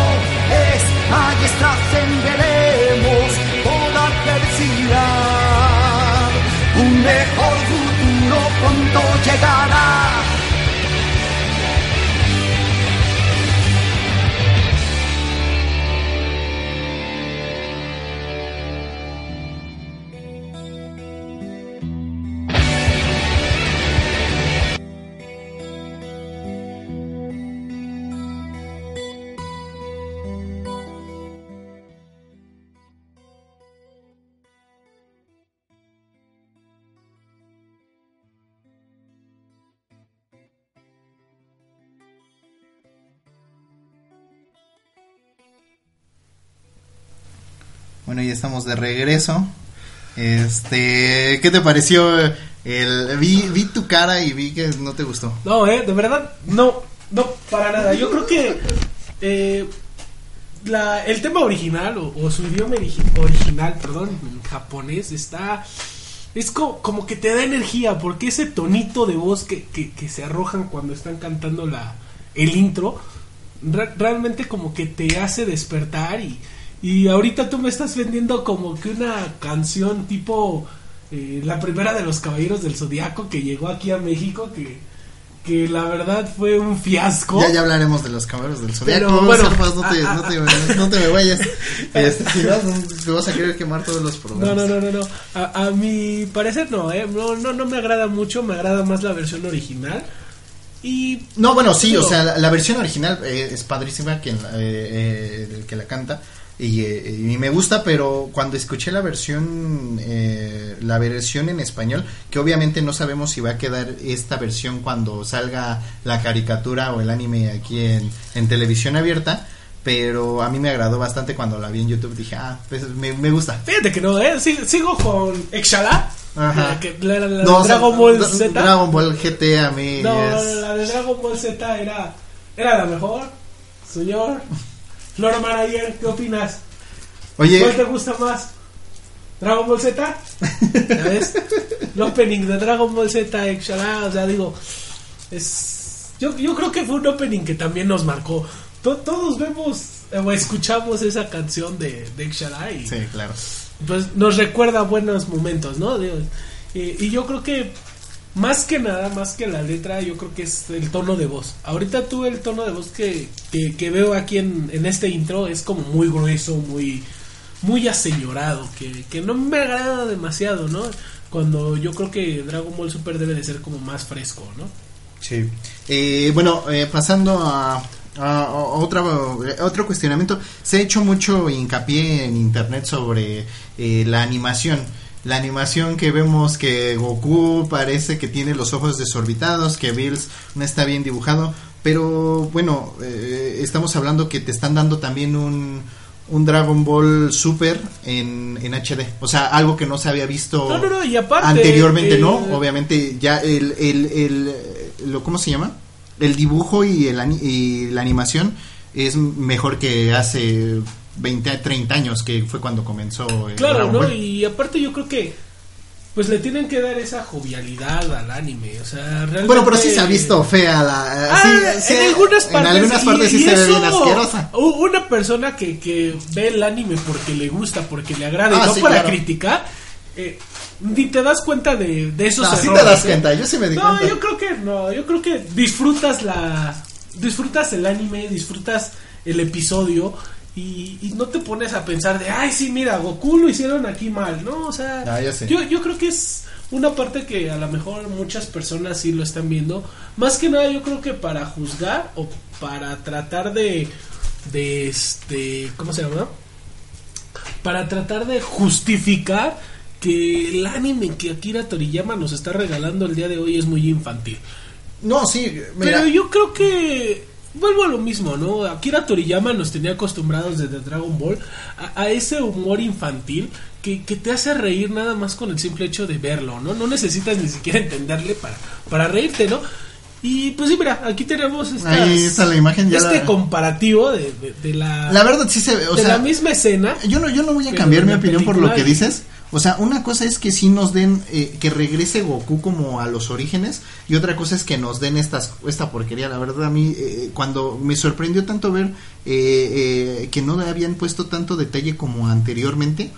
Speaker 4: es allí trascenderemos toda adversidad. Un mejor futuro pronto llegará.
Speaker 2: Bueno, ya estamos de regreso. Este, ¿qué te pareció? Vi, vi tu cara y vi que no te gustó.
Speaker 1: No, eh, de verdad, no, no, para nada. Yo creo que eh, la, el tema original o, su idioma origi- original, perdón, en japonés, está. Es co- como que te da energía, porque ese tonito de voz que, que, que se arrojan cuando están cantando la, el intro, re- realmente como que te hace despertar y, y ahorita tú me estás vendiendo como que una canción tipo eh, la primera de los Caballeros del Zodiaco que llegó aquí a México, que, que la verdad fue un fiasco.
Speaker 2: Ya, ya hablaremos de los caballeros del zodiaco.
Speaker 1: Pero, bueno,
Speaker 2: no, te,
Speaker 1: ah,
Speaker 2: no, te, no te me vayas. Este, si no, te vas a querer quemar todos los programas.
Speaker 1: no, no, no, no. A, a mi parecer no, eh. No, no, no me agrada mucho, me agrada más la versión original. Y
Speaker 2: No, bueno, sí, o sea, la, la versión original eh, es padrísima quien, eh, eh, el que la canta y, eh, y me gusta, pero cuando escuché la versión eh, la versión en español, que obviamente no sabemos si va a quedar esta versión cuando salga la caricatura o el anime aquí en, en televisión abierta, pero a mí me agradó bastante cuando la vi en YouTube, dije, ah, pues me, me gusta.
Speaker 1: fíjate que no, eh. Sig- sigo con Exhala.
Speaker 2: Ajá.
Speaker 1: La, que- la- la- la
Speaker 2: No,
Speaker 1: Dragon Ball Z.
Speaker 2: Dragon Ball GT a mí
Speaker 1: No,
Speaker 2: es-
Speaker 1: la de Dragon Ball Z era, era la mejor. Señor Lord Manager, ¿qué opinas?
Speaker 2: Oye,
Speaker 1: ¿Cuál te gusta más? ¿Dragon Ball Z? ¿Ya ves? El opening de Dragon Ball Z, Exhala, o sea, digo, es... Yo, yo creo que fue un opening que también nos marcó. To- todos vemos o escuchamos esa canción de, de Exhala y
Speaker 2: sí, claro.
Speaker 1: pues nos recuerda buenos momentos, ¿no? Digo, y, y yo creo que más que nada, más que la letra, yo creo que es el tono de voz. Ahorita tú el tono de voz que, que, que veo aquí en, en este intro es como muy grueso, muy muy aseñorado, que, que no me agrada demasiado, ¿no? Cuando yo creo que Dragon Ball Super debe de ser como más fresco, ¿no?
Speaker 2: Sí. Eh, bueno, eh, pasando a, otra, a otro cuestionamiento, se ha hecho mucho hincapié en internet sobre eh, la animación. La animación que vemos que Goku parece que tiene los ojos desorbitados, que Bills no está bien dibujado, pero bueno, eh, estamos hablando que te están dando también un, un Dragon Ball Super en, en HD, o sea, algo que no se había visto
Speaker 1: No, no, no, y aparte...
Speaker 2: anteriormente
Speaker 1: eh,
Speaker 2: no obviamente ya el, el, el, lo cómo se llama el dibujo y el y la animación es mejor que hace 20 a 30 años que fue cuando comenzó el
Speaker 1: Claro,
Speaker 2: Dragon
Speaker 1: ¿no?
Speaker 2: Ball.
Speaker 1: Y aparte yo creo que pues le tienen que dar esa jovialidad al anime, o sea, realmente...
Speaker 2: bueno pero sí se ha visto fea la
Speaker 1: Ah,
Speaker 2: sí, sí,
Speaker 1: en algunas partes,
Speaker 2: en algunas
Speaker 1: y-
Speaker 2: partes sí se ve bien asquerosa
Speaker 1: Una persona que, que ve el anime porque le gusta, porque le agrada,
Speaker 2: Ah,
Speaker 1: y no
Speaker 2: sí,
Speaker 1: para
Speaker 2: claro.
Speaker 1: criticar, eh, ni te das cuenta de, de esos
Speaker 2: No, sí
Speaker 1: errores.
Speaker 2: te das
Speaker 1: ¿eh?
Speaker 2: cuenta yo sí me di
Speaker 1: No,
Speaker 2: cuenta
Speaker 1: yo creo que no, yo creo que disfrutas la disfrutas el anime, disfrutas el episodio y, y no te pones a pensar de, ay, sí, mira, Goku lo hicieron aquí mal, ¿no? O sea,
Speaker 2: Ah,
Speaker 1: yo, yo creo que es una parte que a lo mejor muchas personas sí lo están viendo. Más que nada, yo creo que para juzgar o para tratar de, de este, ¿cómo se llama? Para tratar de justificar que el anime que Akira Toriyama nos está regalando el día de hoy es muy infantil.
Speaker 2: no sí mira
Speaker 1: Pero yo creo que vuelvo a lo mismo, ¿no? Akira Toriyama nos tenía acostumbrados desde Dragon Ball a, a ese humor infantil que, que te hace reír nada más con el simple hecho de verlo, ¿no? No necesitas ni siquiera entenderle para, para reírte, ¿no? Y pues sí, mira, aquí tenemos estas-
Speaker 2: Ahí está la imagen, ya
Speaker 1: este
Speaker 2: la-
Speaker 1: comparativo de, de- de la,
Speaker 2: la verdad sí se ve o
Speaker 1: de
Speaker 2: sea
Speaker 1: la misma escena.
Speaker 2: yo no yo no voy a cambiar mi opinión por lo que dices O sea, una cosa es que sí nos den, eh, que regrese Goku como a los orígenes, y otra cosa es que nos den estas, esta porquería. La verdad, a mí, eh, cuando me sorprendió tanto ver eh, eh, que no habían puesto tanto detalle como anteriormente,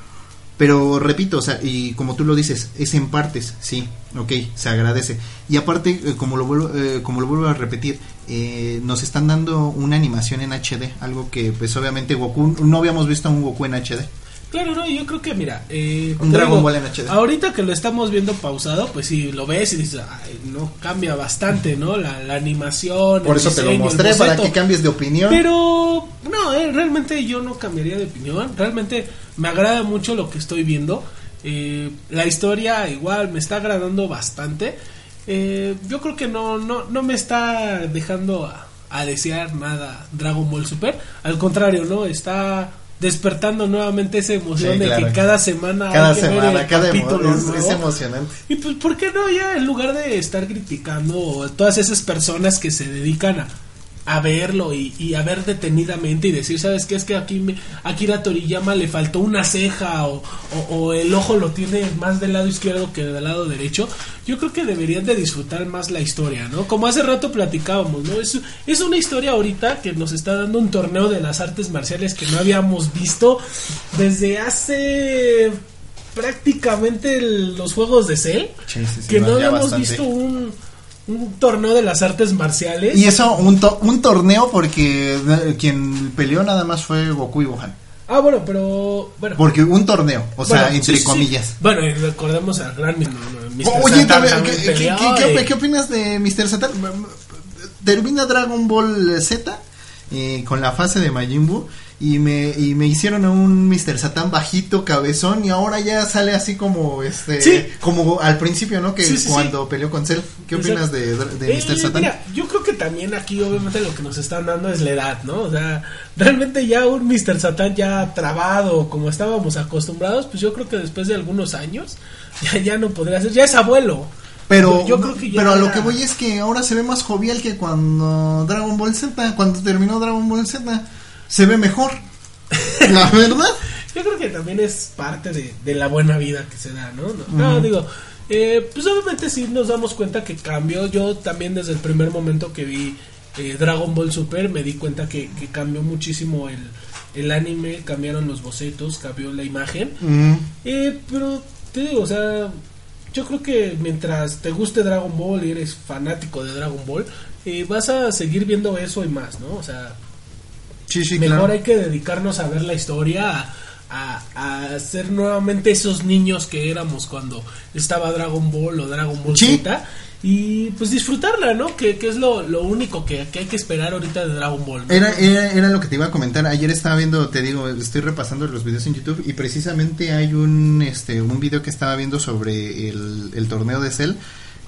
Speaker 2: pero repito, o sea, y como tú lo dices, es en partes, sí, ok, se agradece. Y aparte, eh, como lo vuelvo, eh, como lo vuelvo a repetir, eh, nos están dando una animación en HD, algo que pues obviamente Goku, no habíamos visto a un Goku en HD.
Speaker 1: Claro, no, yo creo que, mira, eh,
Speaker 2: Un Dragon Ball en HD.
Speaker 1: Ahorita que lo estamos viendo pausado, pues sí, lo ves y dices, "Ay, no cambia bastante, ¿no? La, la animación.
Speaker 2: Por
Speaker 1: el
Speaker 2: eso te lo mostré, para que cambies de opinión.
Speaker 1: Pero, no, eh, realmente yo no cambiaría de opinión. Realmente me agrada mucho lo que estoy viendo. Eh, la historia igual me está agradando bastante. Eh, yo creo que no, no, no me está dejando a, a desear nada Dragon Ball Super. Al contrario, ¿no? Está despertando nuevamente esa emoción
Speaker 2: Sí,
Speaker 1: de
Speaker 2: claro.
Speaker 1: que cada semana
Speaker 2: cada
Speaker 1: hay que ver
Speaker 2: semana,
Speaker 1: el
Speaker 2: cada
Speaker 1: capítulo
Speaker 2: es,
Speaker 1: nuevo.
Speaker 2: es emocionante.
Speaker 1: Y pues, ¿por qué no ya en lugar de estar criticando a todas esas personas que se dedican a, a verlo y, y a ver detenidamente y decir, ¿sabes qué? Es que aquí me, Akira Toriyama le faltó una ceja o, o- o el ojo lo tiene más del lado izquierdo que del lado derecho. Yo creo que deberían de disfrutar más la historia, ¿no? Como hace rato platicábamos, ¿no? Es, es una historia ahorita que nos está dando un torneo de las artes marciales que no habíamos visto desde hace prácticamente el- los juegos de Cell
Speaker 2: Sí, sí, sí,
Speaker 1: que no habíamos
Speaker 2: bastante.
Speaker 1: visto un, un torneo de las artes marciales
Speaker 2: Y eso, un, to- un torneo porque eh, quien peleó nada más fue Goku y Gohan.
Speaker 1: ah bueno pero bueno
Speaker 2: Porque un torneo, o sea,
Speaker 1: bueno,
Speaker 2: entre
Speaker 1: sí,
Speaker 2: comillas.
Speaker 1: bueno y recordemos al gran Mr.
Speaker 2: Oye,
Speaker 1: Satan
Speaker 2: ¿qué,
Speaker 1: también
Speaker 2: qué- qué-
Speaker 1: peleó
Speaker 2: qué- qué
Speaker 1: y-
Speaker 2: op- qué opinas de Mr. Satan? Termina Dragon Ball Z eh, con la fase de Majin Buu y me, y me hicieron a un Mr. Satan bajito, cabezón y ahora ya sale así como este
Speaker 1: Sí.
Speaker 2: como al principio, ¿no? Que
Speaker 1: Sí, sí,
Speaker 2: cuando peleó con Cell. ¿Qué opinas de, de
Speaker 1: Eh,
Speaker 2: Mr. Satan?
Speaker 1: Mira, yo creo que también aquí obviamente lo que nos están dando es la edad, ¿no? O sea, realmente ya un Mr. Satan ya trabado como estábamos acostumbrados, pues yo creo que después de algunos años ya, ya no podría ser, ya es abuelo.
Speaker 2: Pero,
Speaker 1: yo, creo que
Speaker 2: pero a lo que voy es que ahora se ve más jovial que cuando Dragon Ball Z, cuando terminó Dragon Ball Z, se ve mejor. La verdad.
Speaker 1: Yo creo que también es parte de, de la buena vida que se da, ¿no? No, no, digo, eh, pues obviamente sí nos damos cuenta que cambió. Yo también desde el primer momento que vi eh, Dragon Ball Super me di cuenta que, que cambió muchísimo el, el anime, cambiaron los bocetos, cambió la imagen. Eh, pero te digo, o sea, yo creo que mientras te guste Dragon Ball y eres fanático de Dragon Ball, eh, vas a seguir viendo eso y más, ¿no? O sea,
Speaker 2: sí, sí,
Speaker 1: mejor
Speaker 2: claro.
Speaker 1: hay que dedicarnos a ver la historia, a, a, ser nuevamente esos niños que éramos cuando estaba Dragon Ball o Dragon Ball
Speaker 2: Sí.
Speaker 1: Z y pues disfrutarla, ¿no? Que, que es lo, lo único que, que hay que esperar ahorita de Dragon Ball. ¿no?
Speaker 2: Era, era, era lo que te iba a comentar. Ayer estaba viendo, te digo, estoy repasando los videos en YouTube y precisamente hay un este un video que estaba viendo sobre el, el torneo de Cell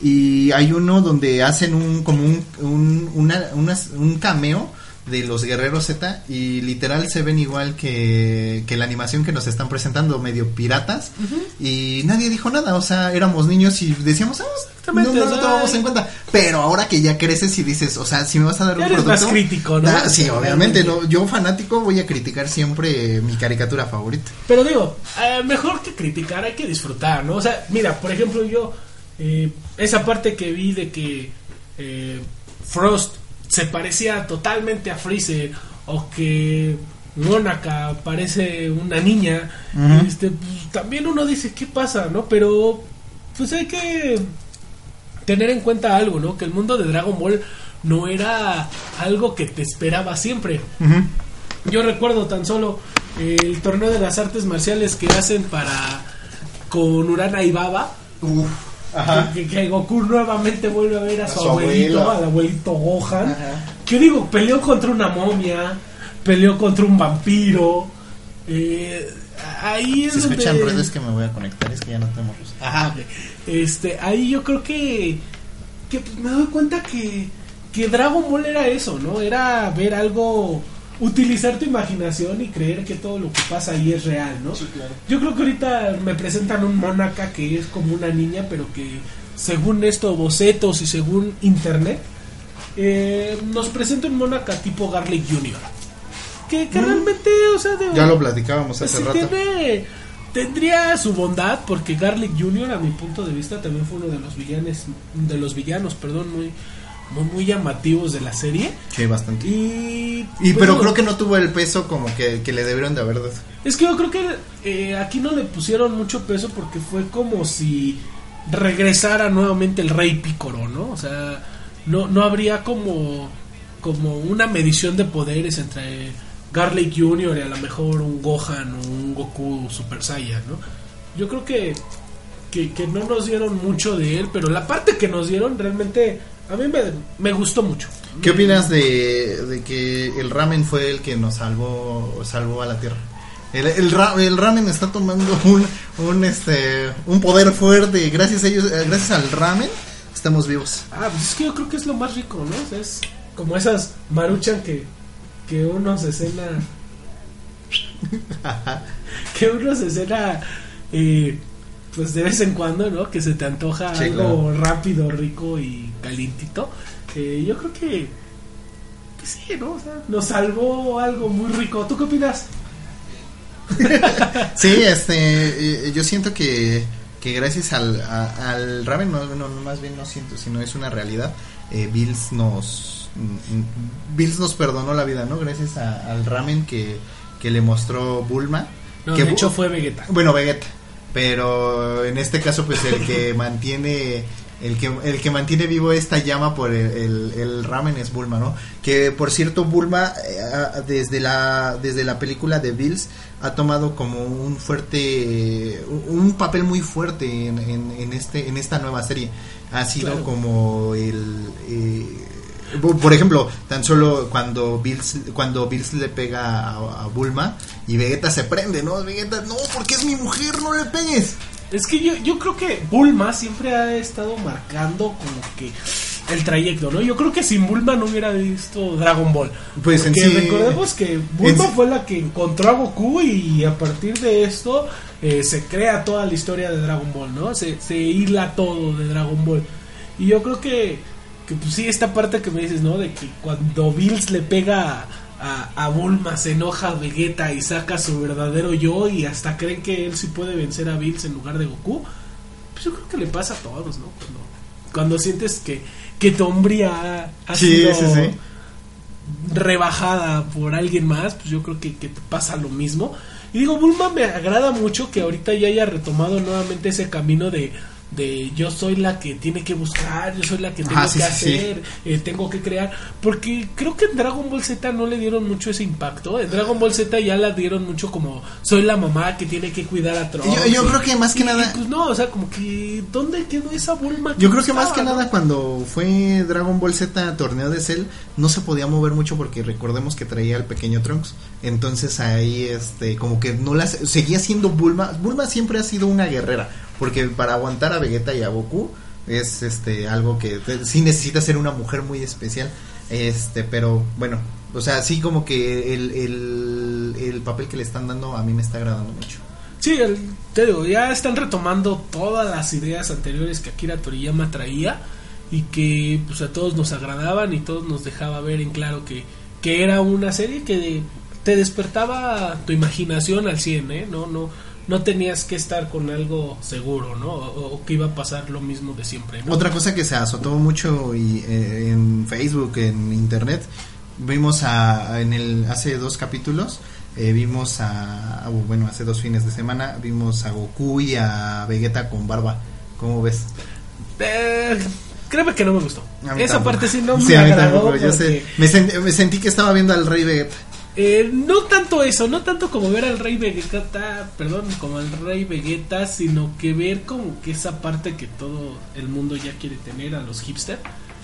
Speaker 2: y hay uno donde hacen un como un un, una- unas- un cameo de los guerreros Z y literal se ven igual que, que la animación que nos están presentando medio piratas y nadie dijo nada, o sea, éramos niños y decíamos, ah, no, no lo tomamos en cuenta, pero ahora que ya creces y dices, o sea, si me vas a dar un
Speaker 1: eres
Speaker 2: producto
Speaker 1: más crítico, ¿no?
Speaker 2: Sí, obviamente, no, yo fanático voy a criticar siempre mi caricatura favorita.
Speaker 1: Pero digo, eh, mejor que criticar, hay que disfrutar, ¿no? O sea, mira, por ejemplo, yo, eh, esa parte que vi de que eh, Frost se parecía totalmente a Freezer, o que Monaka parece una niña, este, pues, también uno dice, ¿qué pasa, no? Pero, pues hay que tener en cuenta algo, ¿no? Que el mundo de Dragon Ball no era algo que te esperaba siempre. Yo recuerdo tan solo eh, el torneo de las artes marciales que hacen para con Urana y Baba.
Speaker 2: Uf.
Speaker 1: Que, que Goku nuevamente vuelve a ver a,
Speaker 2: A
Speaker 1: su,
Speaker 2: su
Speaker 1: abuelito, al abuelito Gohan.
Speaker 2: Ajá.
Speaker 1: Que digo, peleó contra una momia, peleó contra un vampiro. Eh, ahí es
Speaker 2: Si
Speaker 1: donde-
Speaker 2: escuchan ruidos que me voy a conectar, es que ya no tenemos luz.
Speaker 1: Ajá. Este, ahí yo creo que, que pues, me doy cuenta que, que Dragon Ball era eso, ¿no? Era ver algo, utilizar tu imaginación y creer que todo lo que pasa ahí es real, ¿no? Yo creo que ahorita me presentan un Monaka que es como una niña, pero que según esto, bocetos y según internet, eh, nos presenta un Monaka tipo Garlic Jr. Que, que realmente, o sea, de,
Speaker 2: Ya lo platicábamos
Speaker 1: pues
Speaker 2: hace
Speaker 1: sí
Speaker 2: rato.
Speaker 1: tiene tendría su bondad porque Garlic Jr. a mi punto de vista también fue uno de los villanes de los villanos, perdón, muy muy, muy llamativos de la serie
Speaker 2: Sí, bastante.
Speaker 1: y,
Speaker 2: Y
Speaker 1: pues,
Speaker 2: pero
Speaker 1: no,
Speaker 2: creo que no tuvo el peso como que, que le debieron de haber dado.
Speaker 1: es que yo creo que eh, aquí no le pusieron mucho peso porque fue como si regresara nuevamente el rey Picoro, ¿no? O sea, no, no habría como, como una medición de poderes entre Garlic Jr. y a lo mejor un Gohan o un Goku Super Saiyan, ¿no? Yo creo que, que, que no nos dieron mucho de él, pero la parte que nos dieron realmente a mí me, me gustó mucho.
Speaker 2: ¿Qué opinas de, de que el ramen fue el que nos salvó salvó a la tierra? El, el, ra- el ramen está tomando un, un este un poder fuerte gracias a ellos eh, gracias al ramen estamos vivos.
Speaker 1: Ah, pues es que yo creo que es lo más rico, ¿no? O sea, es como esas maruchan que, que uno se cena. que uno se cena, eh, pues de vez en cuando, ¿no? Que se te antoja
Speaker 2: Sí,
Speaker 1: algo rápido, rico y calientito. Eh, yo creo que, que sí, ¿no? O sea, nos salvó algo muy rico. ¿Tú qué opinas?
Speaker 2: Sí, este, eh, yo siento que, que gracias al, a- al ramen, no, no, no, más bien no siento, sino es una realidad, eh, Bills nos mm, mm, Bills nos perdonó la vida, ¿no? Gracias a- al ramen que, que le mostró Bulma.
Speaker 1: No,
Speaker 2: que
Speaker 1: de hecho fue Vegeta.
Speaker 2: Bueno, Vegeta. Pero en este caso, pues el que mantiene. El que, el que mantiene vivo esta llama por el, el- el ramen es Bulma, ¿no? Que por cierto, Bulma, eh, desde la, desde la película de Bills, ha tomado como un fuerte. un papel muy fuerte en, en, en este, en esta nueva serie. Ha sido
Speaker 1: Claro.
Speaker 2: como el. eh, por ejemplo, tan solo cuando Bills, cuando Bills le pega a, a Bulma y Vegeta se prende, ¿no? Vegeta, no, porque es mi mujer, no le pegues.
Speaker 1: Es que yo, yo creo que Bulma siempre ha estado marcando como que el trayecto, ¿no? Yo creo que sin Bulma no hubiera visto Dragon Ball.
Speaker 2: Pues en
Speaker 1: Porque
Speaker 2: sí-
Speaker 1: recordemos que Bulma
Speaker 2: en
Speaker 1: fue la que encontró a Goku y a partir de esto eh, se crea toda la historia de Dragon Ball, ¿no? Se, se hila todo de Dragon Ball. Y yo creo que, que pues sí, esta parte que me dices, ¿no? De que cuando Bills le pega a, a Bulma, se enoja a Vegeta y saca su verdadero yo y hasta creen que él sí puede vencer a Bills en lugar de Goku. Pues yo creo que le pasa a todos, ¿no? Cuando, cuando sientes que, que tu hombría ha, ha
Speaker 2: Sí,
Speaker 1: sido
Speaker 2: sí, sí.
Speaker 1: rebajada por alguien más, pues yo creo que, que te pasa lo mismo. Y digo, Bulma me agrada mucho que ahorita ya haya retomado nuevamente ese camino de, de yo soy la que tiene que buscar, yo soy la que tengo
Speaker 2: sí,
Speaker 1: que
Speaker 2: sí.
Speaker 1: hacer, eh, tengo que crear. Porque creo que en Dragon Ball Z no le dieron mucho ese impacto. En Dragon Ball Z ya la dieron mucho como soy la mamá que tiene que cuidar a Trunks.
Speaker 2: Yo- creo que más que
Speaker 1: y-
Speaker 2: nada-
Speaker 1: pues no, o sea, como que ¿dónde quedó esa Bulma?
Speaker 2: Yo creo que más que
Speaker 1: no?
Speaker 2: nada cuando fue Dragon Ball Z torneo de Cell no se podía mover mucho porque recordemos que traía al pequeño Trunks. Entonces ahí este como que no las seguía siendo Bulma. Bulma siempre ha sido una guerrera porque para aguantar a Vegeta y a Goku es este algo que sí necesita ser una mujer muy especial. Este, pero bueno, o sea, sí como que el, el, el papel que le están dando a mí me está agradando mucho.
Speaker 1: Sí, el- te digo, ya están retomando todas las ideas anteriores que Akira Toriyama traía y que pues a todos nos agradaban y todos nos dejaba ver en claro que, que era una serie que te despertaba tu imaginación al 100, ¿eh? No, no, no tenías que estar con algo seguro, ¿no? O, o que iba a pasar lo mismo de siempre, ¿no?
Speaker 2: Otra cosa que se azotó mucho y, eh, en Facebook, en internet, vimos a, en el hace dos capítulos, eh, vimos a, bueno, hace dos fines de semana, vimos a Goku y a Vegeta con barba. ¿Cómo ves?
Speaker 1: Eh, créeme que no me gustó. Esa
Speaker 2: tampoco.
Speaker 1: parte sí no me
Speaker 2: Sí,
Speaker 1: agradó
Speaker 2: tampoco, yo
Speaker 1: porque-
Speaker 2: sé. me, sen- me sentí que estaba viendo al Rey Vegeta.
Speaker 1: Eh, no tanto eso, no tanto como ver al rey Vegeta, perdón, como al rey Vegeta, sino que ver como que esa parte que todo el mundo ya quiere tener a los hipster.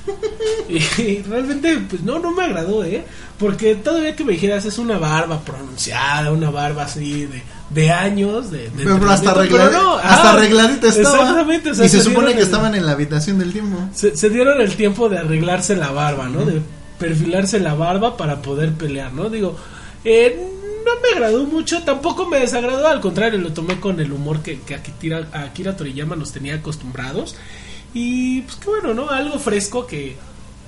Speaker 1: y realmente, pues no, no me agradó, ¿eh? Porque todavía que me dijeras es una barba pronunciada, una barba así de, de años, de, de
Speaker 2: Pero, hasta,
Speaker 1: pero no,
Speaker 2: hasta
Speaker 1: ah,
Speaker 2: arregladita estaba.
Speaker 1: Exactamente, o sea,
Speaker 2: y se,
Speaker 1: se
Speaker 2: supone que
Speaker 1: el-
Speaker 2: estaban en la habitación del tiempo.
Speaker 1: se, se dieron el tiempo de arreglarse la barba, ¿no? De perfilarse la barba para poder pelear, ¿no? Digo, eh, no me agradó mucho, tampoco me desagradó, al contrario, lo tomé con el humor que, que Akira, Akira Toriyama nos tenía acostumbrados. Y pues que bueno, ¿no? Algo fresco que,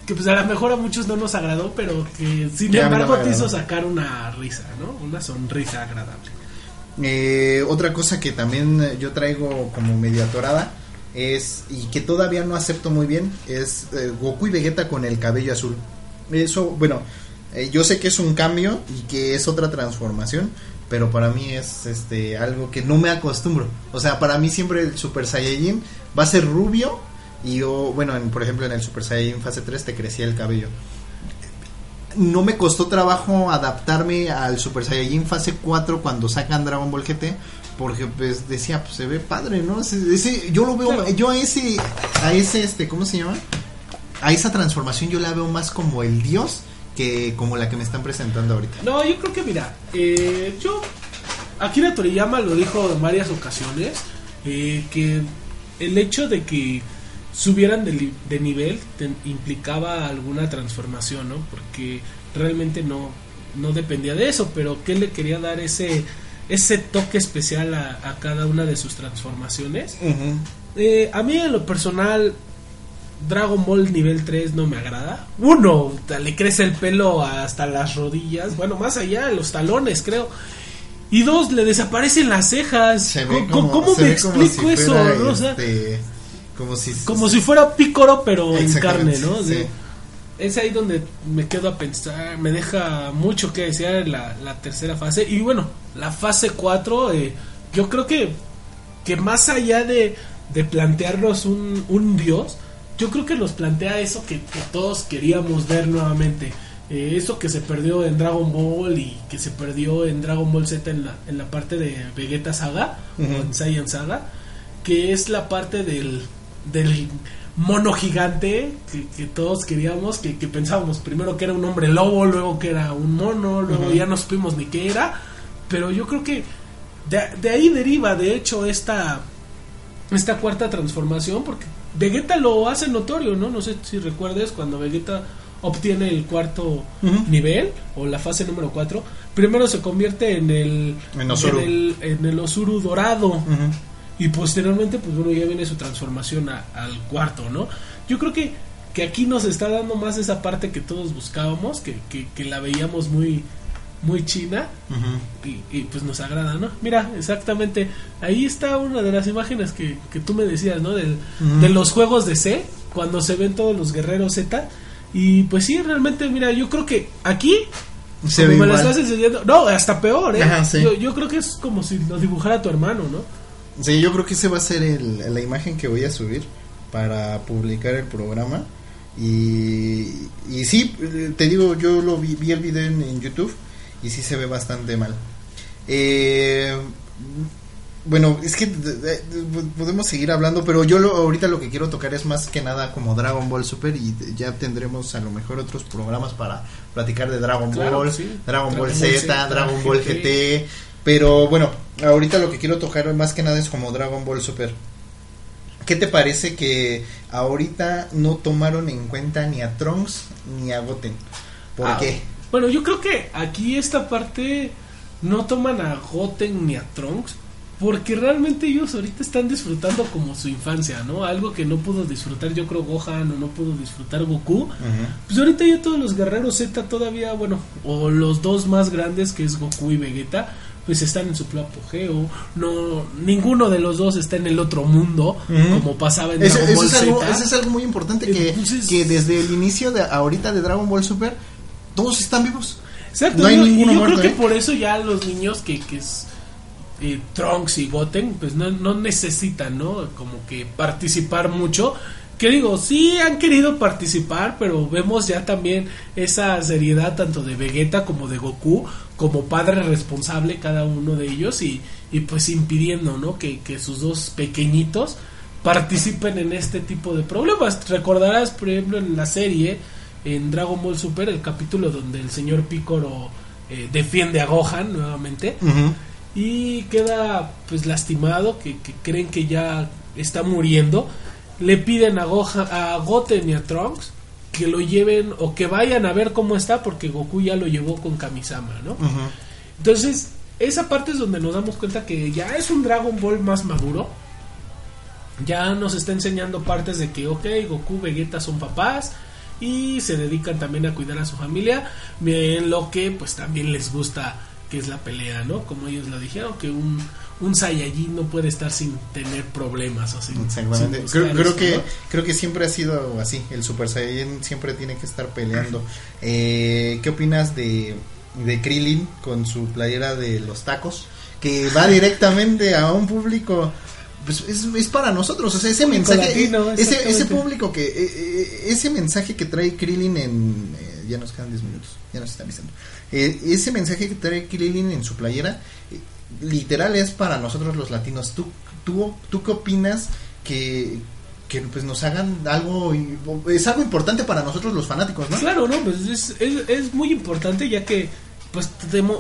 Speaker 1: que pues a lo mejor a muchos no nos agradó, pero que sin
Speaker 2: Ya,
Speaker 1: embargo te hizo sacar una risa, ¿no? Una sonrisa agradable.
Speaker 2: Eh, otra cosa que también yo traigo como medio atorada es, y que todavía no acepto muy bien, es eh, Goku y Vegeta con el cabello azul. Eso, bueno, eh, yo sé que es un cambio y que es otra transformación, pero para mí es este algo que no me acostumbro. O sea, para mí siempre el Super Saiyajin va a ser rubio y yo, bueno, en- por ejemplo en el Super Saiyajin fase 3 te crecía el cabello. No me costó trabajo adaptarme al Super Saiyajin fase 4 cuando sacan Dragon Ball GT porque pues decía, pues se ve padre, ¿no? Ese, ese- yo lo veo
Speaker 1: Claro.
Speaker 2: yo a ese a ese este, ¿cómo se llama? A esa transformación yo la veo más como el dios que como la que me están presentando ahorita.
Speaker 1: No, yo creo que mira, eh, yo Akira Toriyama lo dijo en varias ocasiones eh, que el hecho de que subieran de, nivel te- implicaba alguna transformación, ¿no? Porque realmente no no dependía de eso, pero que él le quería dar ese ese toque especial a, a cada una de sus transformaciones. Eh, a mí en lo personal Dragon Ball nivel 3 no me agrada. Uno, le crece el pelo hasta las rodillas, bueno, más allá, los talones, creo. Y dos, le desaparecen las cejas.
Speaker 2: Se ve
Speaker 1: ¿Cómo,
Speaker 2: como,
Speaker 1: cómo
Speaker 2: se
Speaker 1: me
Speaker 2: ve como
Speaker 1: explico
Speaker 2: si
Speaker 1: eso?
Speaker 2: fuera,
Speaker 1: no? O sea,
Speaker 2: este, como si
Speaker 1: como si fuera pícoro, pero en carne, ¿no?
Speaker 2: sí.
Speaker 1: Es ahí donde me quedo a pensar, me deja mucho que desear la, la tercera fase. Y bueno, la fase 4, eh, yo creo que, que más allá de, de plantearnos un, un dios, yo creo que nos plantea eso que, que todos queríamos ver nuevamente. Eh, eso que se perdió en Dragon Ball y que se perdió en Dragon Ball Z en la, en la parte de Vegeta Saga,
Speaker 2: Ujú.
Speaker 1: o en Saiyan Saga, que es la parte del, del mono gigante que, que todos queríamos, que, que pensábamos primero que era un hombre lobo, luego que era un mono, luego
Speaker 2: Ujú.
Speaker 1: ya no supimos ni qué era, pero yo creo que de, de ahí deriva de hecho esta, esta cuarta transformación, porque Vegeta lo hace notorio, ¿no? No sé si recuerdes cuando Vegeta obtiene el cuarto nivel o la fase número 4, primero se convierte en el
Speaker 2: En Osuru.
Speaker 1: en el, en el Osuru dorado. Y posteriormente, pues bueno, ya viene su transformación a- al cuarto, ¿no? Yo creo que, que aquí nos está dando más esa parte que todos buscábamos, que, que, que la veíamos muy, muy china y, y, pues nos agrada, ¿no? Mira, exactamente, ahí está una de las imágenes que, que tú me decías, ¿no? Del. De los juegos de C, cuando se ven todos los guerreros Z. Y pues sí, realmente, mira, yo creo que aquí
Speaker 2: Se
Speaker 1: como me lo estás enseñando, no, hasta peor, ¿eh?
Speaker 2: Ajá, sí.
Speaker 1: yo, yo creo que es como si lo dibujara tu hermano, ¿no?
Speaker 2: Sí, yo creo que ese va a ser el- la imagen que voy a subir para publicar el programa. Y, y sí, te digo, yo lo vi, vi el video en, en YouTube y sí se ve bastante mal. Eh, bueno, es que de- de- de- podemos seguir hablando, pero yo lo, ahorita lo que quiero tocar es más que nada como Dragon Ball Super y ya tendremos a lo mejor otros programas para platicar de Dragon
Speaker 1: Claro
Speaker 2: Ball,
Speaker 1: sí.
Speaker 2: Dragon, Ball Z, Dragon Ball
Speaker 1: GT.
Speaker 2: GT, pero bueno, ahorita lo que quiero tocar más que nada es como Dragon Ball Super. ¿Qué te parece que ahorita no tomaron en cuenta ni a Trunks ni a Goten? ¿Por
Speaker 1: Ah,
Speaker 2: qué?
Speaker 1: Bueno, yo creo que aquí esta parte no toman a Goten ni a Trunks porque realmente ellos ahorita están disfrutando como su infancia, ¿no? Algo que no pudo disfrutar yo creo Gohan o no pudo disfrutar Goku. Pues ahorita ya todos los guerreros Z todavía, bueno, o los dos más grandes que es Goku y Vegeta, pues están en su apogeo. No, ninguno de los dos está en el otro mundo, como pasaba en
Speaker 2: Eso,
Speaker 1: Dragon
Speaker 2: eso
Speaker 1: Ball
Speaker 2: es algo,
Speaker 1: Z.
Speaker 2: eso es algo muy importante que,
Speaker 1: Entonces-
Speaker 2: que desde el inicio de ahorita de Dragon Ball Super todos están vivos.
Speaker 1: Exacto,
Speaker 2: No hay
Speaker 1: yo,
Speaker 2: ninguno
Speaker 1: y yo
Speaker 2: muerto,
Speaker 1: creo que
Speaker 2: ¿eh?
Speaker 1: por eso ya los niños que, que es eh, Trunks y Goten, pues no, no necesitan, ¿no? Como que participar mucho. Que digo, sí han querido participar, pero vemos ya también esa seriedad tanto de Vegeta como de Goku, como padre responsable cada uno de ellos y, y pues impidiendo, ¿no? Que, que sus dos pequeñitos participen en este tipo de problemas. Recordarás, por ejemplo, en la serie, en Dragon Ball Super, el capítulo donde el señor Picoro eh, defiende a Gohan nuevamente y queda pues lastimado, que, que creen que ya está muriendo. Le piden a, Gohan, a Goten y a Trunks que lo lleven o que vayan a ver cómo está porque Goku ya lo llevó con Kamisama, ¿no? Entonces, esa parte es donde nos damos cuenta que ya es un Dragon Ball más maduro. Ya nos está enseñando partes de que, ok, Goku, Vegeta son papás y se dedican también a cuidar a su familia, en lo que pues también les gusta que es la pelea, ¿no? Como ellos lo dijeron, que un, un Saiyajin no puede estar sin tener problemas o sin,
Speaker 2: Exactamente.
Speaker 1: sin
Speaker 2: Creo, creo que
Speaker 1: ¿no?
Speaker 2: creo que siempre ha sido así. El Super Saiyan siempre tiene que estar peleando. Eh, ¿Qué opinas de de Krillin con su playera de los tacos que va directamente a un público pues es, es para nosotros, o sea, ese
Speaker 1: Público
Speaker 2: mensaje,
Speaker 1: latino,
Speaker 2: ese, ese público que, eh, eh, ese mensaje que trae Krillin en, eh, ya nos quedan 10 minutos, ya nos están avisando, Eh, ese mensaje que trae Krillin en su playera, eh, literal es para nosotros los latinos. ¿Tú, tú, tú qué opinas que, que pues nos hagan algo, es algo importante para nosotros los fanáticos, ¿no?
Speaker 1: Claro, ¿no? Pues es, es, es muy importante ya que pues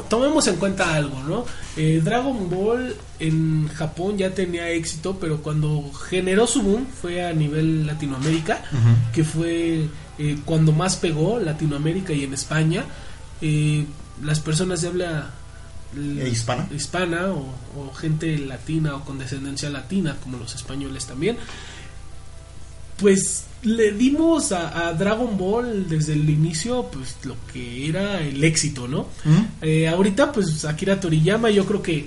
Speaker 1: tomemos en cuenta algo, ¿no? Eh, Dragon Ball en Japón ya tenía éxito, pero cuando generó su boom fue a nivel Latinoamérica, que fue eh, cuando más pegó Latinoamérica y en España. Eh, las personas de habla
Speaker 2: ¿E hispana?
Speaker 1: hispana o, o gente latina o con descendencia latina, como los españoles también, pues le dimos a, a Dragon Ball desde el inicio pues lo que era el éxito, ¿no? Eh, ahorita pues Akira Toriyama yo creo que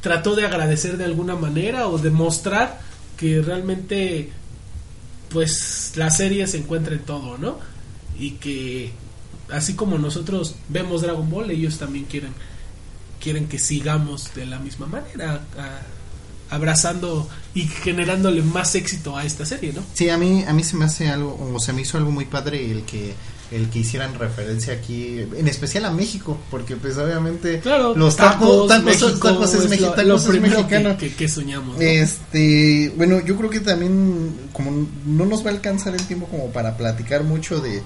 Speaker 1: trató de agradecer de alguna manera o demostrar que realmente pues la serie se encuentra en todo, ¿no? Y que así como nosotros vemos Dragon Ball, ellos también quieren quieren que sigamos de la misma manera, a- abrazando y generándole más éxito a esta serie, ¿no?
Speaker 2: Sí, a mí, a mí se me hace algo, o se me hizo algo muy padre el que el que hicieran referencia aquí, en especial a México, porque pues obviamente
Speaker 1: Claro,
Speaker 2: los tacos, tacos,
Speaker 1: México
Speaker 2: tacos es, mexi-
Speaker 1: lo, lo
Speaker 2: mexicano.
Speaker 1: que, que- que soñamos. ¿no?
Speaker 2: Este, bueno, yo creo que también como no nos va a alcanzar el tiempo como para platicar mucho de,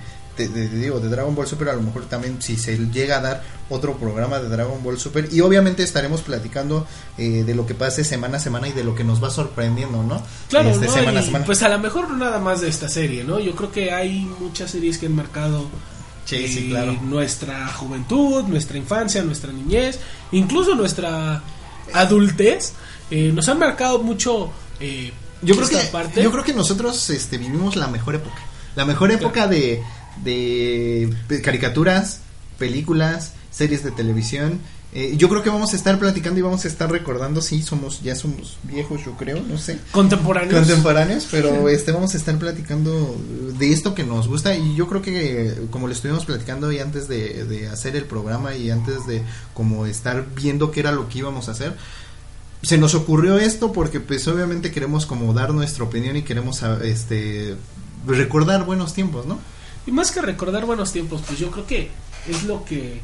Speaker 2: digo, de Dragon Ball Super, a lo mejor también si se llega a dar otro programa de Dragon Ball Super y obviamente estaremos platicando eh, de lo que pase semana a semana y de lo que nos va sorprendiendo, ¿no?
Speaker 1: Claro,
Speaker 2: Este,
Speaker 1: ¿no?
Speaker 2: semana a
Speaker 1: Y,
Speaker 2: semana.
Speaker 1: pues a lo mejor nada más de esta serie, ¿no? Yo creo que hay muchas series que han marcado
Speaker 2: Sí, sí,
Speaker 1: eh,
Speaker 2: claro.
Speaker 1: nuestra juventud, nuestra infancia, nuestra niñez, incluso nuestra adultez. eh, nos han marcado mucho eh,
Speaker 2: Yo creo que
Speaker 1: parte.
Speaker 2: yo creo que nosotros este vivimos la mejor época. La mejor época de de caricaturas, películas, series de televisión. Eh, yo creo que vamos a estar platicando y vamos a estar recordando, sí, somos ya somos viejos, yo creo, no sé,
Speaker 1: contemporáneos.
Speaker 2: contemporáneos, pero este vamos a estar platicando de esto que nos gusta y yo creo que como le estuvimos platicando y antes de, de hacer el programa y antes de como estar viendo qué era lo que íbamos a hacer, se nos ocurrió esto porque pues obviamente queremos como dar nuestra opinión y queremos ah, este recordar buenos tiempos, ¿no?
Speaker 1: Y más que recordar buenos tiempos, pues yo creo que es lo que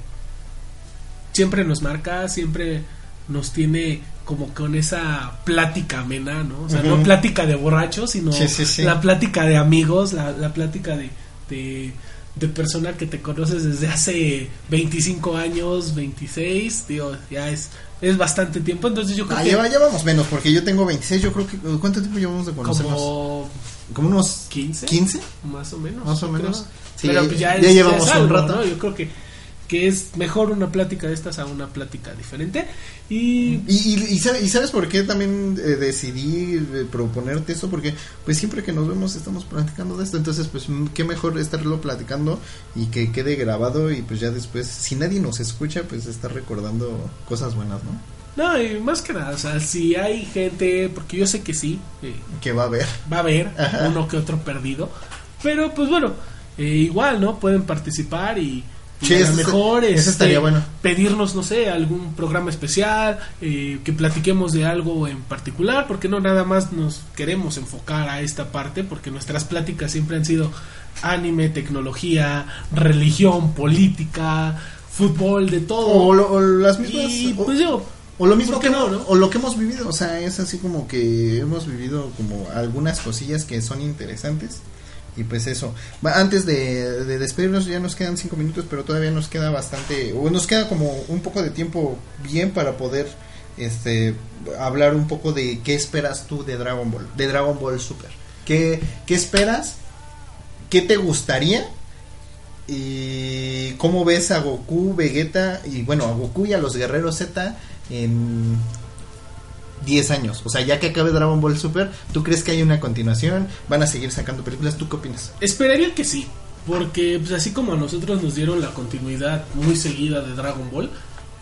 Speaker 1: siempre nos marca, siempre nos tiene como con esa plática amena, ¿no? O sea, no plática de borrachos, sino
Speaker 2: Sí, sí, sí.
Speaker 1: la plática de amigos, la, la plática de, de, de persona que te conoces desde hace 25 años, 26, digo, ya es, es bastante tiempo, entonces yo creo
Speaker 2: Ah,
Speaker 1: que
Speaker 2: ya, ya vamos menos porque yo tengo 26, yo creo que ¿cuánto tiempo llevamos de conocernos?
Speaker 1: como
Speaker 2: Como unos
Speaker 1: 15,
Speaker 2: 15.
Speaker 1: más o menos.
Speaker 2: Más o menos.
Speaker 1: creo.
Speaker 2: Sí,
Speaker 1: Pero pues ya,
Speaker 2: ya
Speaker 1: es,
Speaker 2: llevamos
Speaker 1: ya es
Speaker 2: un rato.
Speaker 1: ¿no? Yo creo que, que es mejor una plática de estas a una plática diferente. Y
Speaker 2: Y, y, y sabe- y sabes por qué también eh, decidí eh, proponerte esto, porque pues siempre que nos vemos estamos platicando de esto, entonces pues mm, qué mejor estarlo platicando y que quede grabado y pues ya después, si nadie nos escucha, pues estar recordando cosas buenas, ¿no?
Speaker 1: No, y más que nada, o sea, si hay gente, porque yo sé que sí, eh,
Speaker 2: Que va a haber.
Speaker 1: va a haber
Speaker 2: Ajá.
Speaker 1: uno que otro perdido. Pero pues bueno, eh, igual, ¿no? Pueden participar y, y
Speaker 2: Sí,
Speaker 1: a lo
Speaker 2: eso-
Speaker 1: mejor
Speaker 2: eso
Speaker 1: este,
Speaker 2: estaría bueno.
Speaker 1: pedirnos, no sé, algún programa especial, eh, que platiquemos de algo en particular, porque no nada más nos queremos enfocar a esta parte, porque nuestras pláticas siempre han sido anime, tecnología, religión, política, fútbol, de todo.
Speaker 2: O, las mismas...
Speaker 1: y
Speaker 2: o-
Speaker 1: pues digo,
Speaker 2: O lo mismo
Speaker 1: ¿Por
Speaker 2: que
Speaker 1: no,
Speaker 2: o lo que hemos vivido, o sea, es así como que hemos vivido como algunas cosillas que son interesantes y pues eso. Antes de, de despedirnos ya nos quedan cinco minutos, pero todavía nos queda bastante, o nos queda como un poco de tiempo bien para poder este hablar un poco de qué esperas tú de Dragon Ball, de Dragon Ball Super. ¿Qué, qué esperas? ¿Qué te gustaría? ¿Y cómo ves a Goku, Vegeta y bueno, a Goku y a los guerreros Z en 10 años? O sea, ya que acabe Dragon Ball Super, ¿tú crees que hay una continuación? ¿Van a seguir sacando películas? ¿Tú qué opinas?
Speaker 1: Esperaría que sí, porque pues, así como a nosotros nos dieron la continuidad muy seguida de Dragon Ball,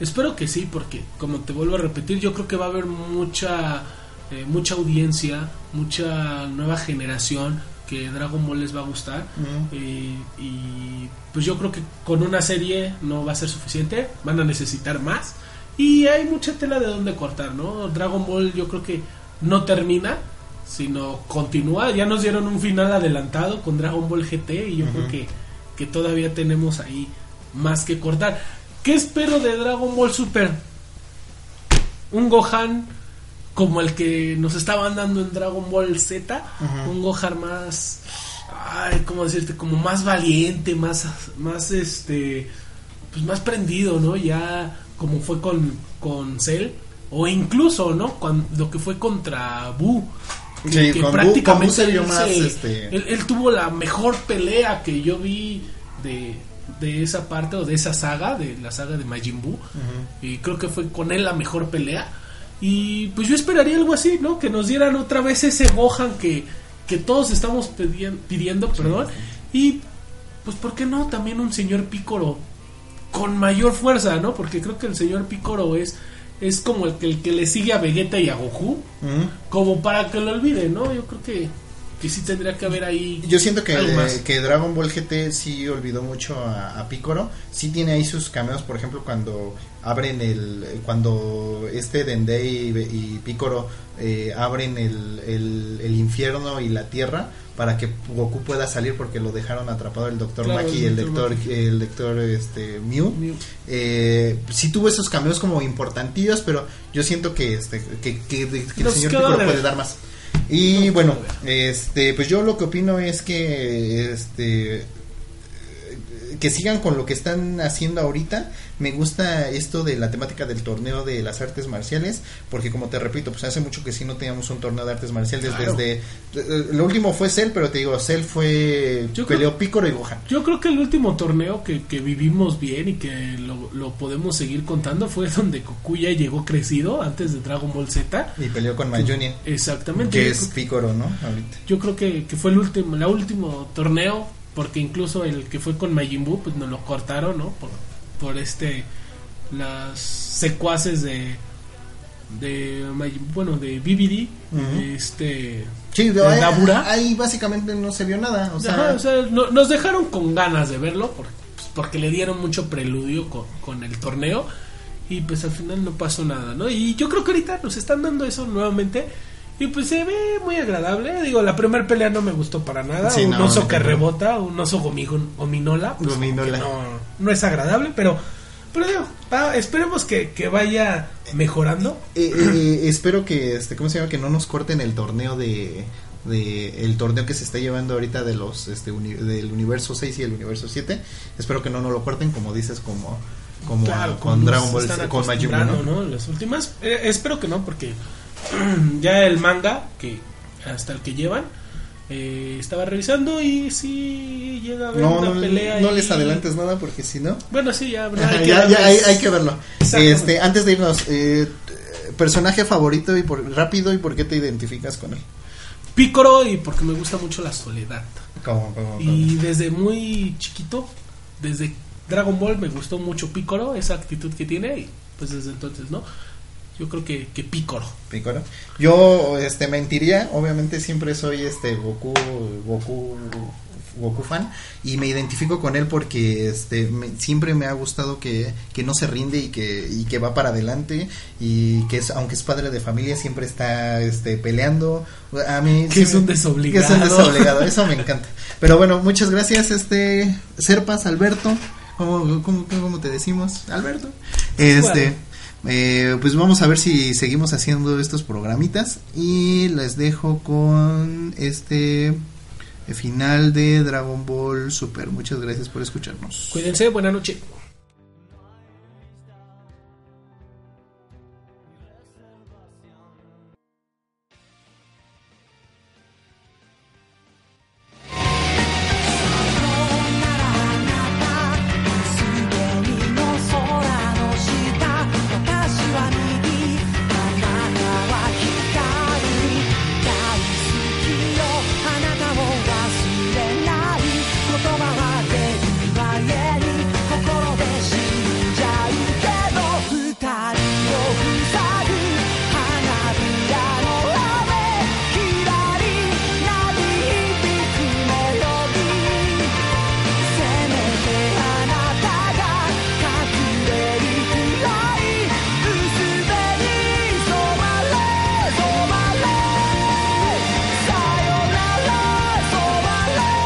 Speaker 1: Espero que sí, porque como te vuelvo a repetir, yo creo que va a haber mucha eh, mucha audiencia, mucha nueva generación que Dragon Ball les va a gustar. Eh, y pues yo creo que con una serie no va a ser suficiente, van a necesitar más. Y hay mucha tela de donde cortar, ¿no? Dragon Ball yo creo que no termina, sino continúa. Ya nos dieron un final adelantado con Dragon Ball GT y yo creo que, que todavía tenemos ahí más que cortar. ¿Qué espero de Dragon Ball Super? Un Gohan como el que nos estaban dando en Dragon Ball Z, un Gohan más, ay, cómo decirte, como más valiente, más, más este, pues más prendido, ¿no? Ya como fue con, con Cell, o incluso, ¿no? Cuando, lo que fue contra Buu.
Speaker 2: Sí, con Buu- con Buu
Speaker 1: él
Speaker 2: más, este-
Speaker 1: él, él tuvo la mejor pelea que yo vi de, de esa parte o de esa saga, de la saga de Majin Buu. Y creo que fue con él la mejor pelea. Y pues yo esperaría algo así, ¿no? Que nos dieran otra vez ese Gohan que, que todos estamos pidiendo, perdón. Y pues, ¿por qué no? También un señor Pícoro con mayor fuerza, ¿no? Porque creo que el señor Pícoro es, es como el que, el que le sigue a Vegeta y a Goku. Como para que lo olviden, ¿no? Yo creo que, que sí tendría que haber ahí.
Speaker 2: Yo siento que,
Speaker 1: algo más.
Speaker 2: que Dragon Ball GT sí olvidó mucho a, a Piccolo. Sí tiene ahí sus cameos, por ejemplo, cuando abren el. Cuando este Dendei y, y Piccolo eh, abren el, el, el infierno y la tierra para que Goku pueda salir porque lo dejaron atrapado el Dr.
Speaker 1: Claro,
Speaker 2: Maki y
Speaker 1: el.
Speaker 2: Lector, el lector este, Mew.
Speaker 1: Mew.
Speaker 2: Eh, sí tuvo esos cameos como importantillos, pero yo siento que este que, que- que el señor Piccolo
Speaker 1: de
Speaker 2: puede dar más. Y bueno, este, pues yo lo que opino es que este que sigan con lo que están haciendo ahorita. Me gusta esto de la temática del torneo de las artes marciales, porque como te repito, pues hace mucho que sí no teníamos un torneo de artes marciales
Speaker 1: Claro.
Speaker 2: desde eh, lo último fue Cell, pero te digo, Cell fue
Speaker 1: Yo creo-
Speaker 2: peleó Piccolo y Gohan.
Speaker 1: Yo creo que el último torneo que, que vivimos bien y que lo, lo podemos seguir contando fue donde Goku ya llegó crecido antes de Dragon Ball Z.
Speaker 2: Y peleó con Mayunia,
Speaker 1: Exactamente.
Speaker 2: que es Piccolo, ¿no? Ahorita.
Speaker 1: Yo creo que, que fue el último, el último torneo, porque incluso el que fue con Majin Buu, pues nos lo cortaron, ¿no? Por, por este, las secuaces de, de bueno, de BBD,
Speaker 2: Ujú.
Speaker 1: de este,
Speaker 2: Sí,
Speaker 1: ¿De
Speaker 2: ahí,
Speaker 1: Dabura?
Speaker 2: ahí básicamente no se vio nada, o sea,
Speaker 1: Ajá, o sea, no- nos dejaron con ganas de verlo, por- pues, porque le dieron mucho preludio con, con el torneo, y pues al final no pasó nada, ¿no? Y yo creo que ahorita nos están dando eso nuevamente. Y pues se ve muy agradable. Digo, la primera pelea no me gustó para nada.
Speaker 2: Sí,
Speaker 1: un
Speaker 2: no,
Speaker 1: oso
Speaker 2: no,
Speaker 1: que
Speaker 2: no.
Speaker 1: rebota, un oso gominola. Pues
Speaker 2: Gominola.
Speaker 1: No, no es agradable, pero, pero digo, va, esperemos que, que vaya mejorando.
Speaker 2: Eh, eh, espero que este cómo se llama que no nos corten el torneo de, de el torneo que se está llevando ahorita de los este uni- del universo 6 y el universo 7 espero que no nos lo corten como dices como como
Speaker 1: Claro,
Speaker 2: con Dragon Ball con Majin ¿no?
Speaker 1: ¿no? Las últimas, eh, espero que no, porque ya el manga, que hasta el que llevan, eh, estaba revisando y sí llega a haber
Speaker 2: no,
Speaker 1: una
Speaker 2: no,
Speaker 1: pelea.
Speaker 2: no les adelantes nada porque si no
Speaker 1: Bueno, sí, ya, hay que
Speaker 2: ya, ya hay,
Speaker 1: darles-
Speaker 2: hay que verlo este antes de irnos eh, personaje favorito y por rápido y por qué te identificas con él
Speaker 1: Pícoro y porque me gusta mucho la soledad. Y desde muy chiquito, desde Dragon Ball me gustó mucho Pícoro, esa actitud que tiene y pues desde entonces, ¿no? Yo creo que, que Pícoro.
Speaker 2: Picoro. Yo este mentiría, obviamente siempre soy este Goku Goku Goku fan y me identifico con él porque este me- siempre me ha gustado que, que no se rinde y que y que va para adelante y que es aunque es padre de familia siempre está este peleando a mí
Speaker 1: Que
Speaker 2: sí
Speaker 1: es un desobligado.
Speaker 2: que es un desobligado eso me encanta pero bueno muchas gracias este Serpas Alberto ¿cómo, cómo, cómo te decimos Alberto este eh, pues vamos a ver si seguimos haciendo estos programitas y les dejo con este final de Dragon Ball Super. Muchas gracias por escucharnos.
Speaker 1: Cuídense, buena noche.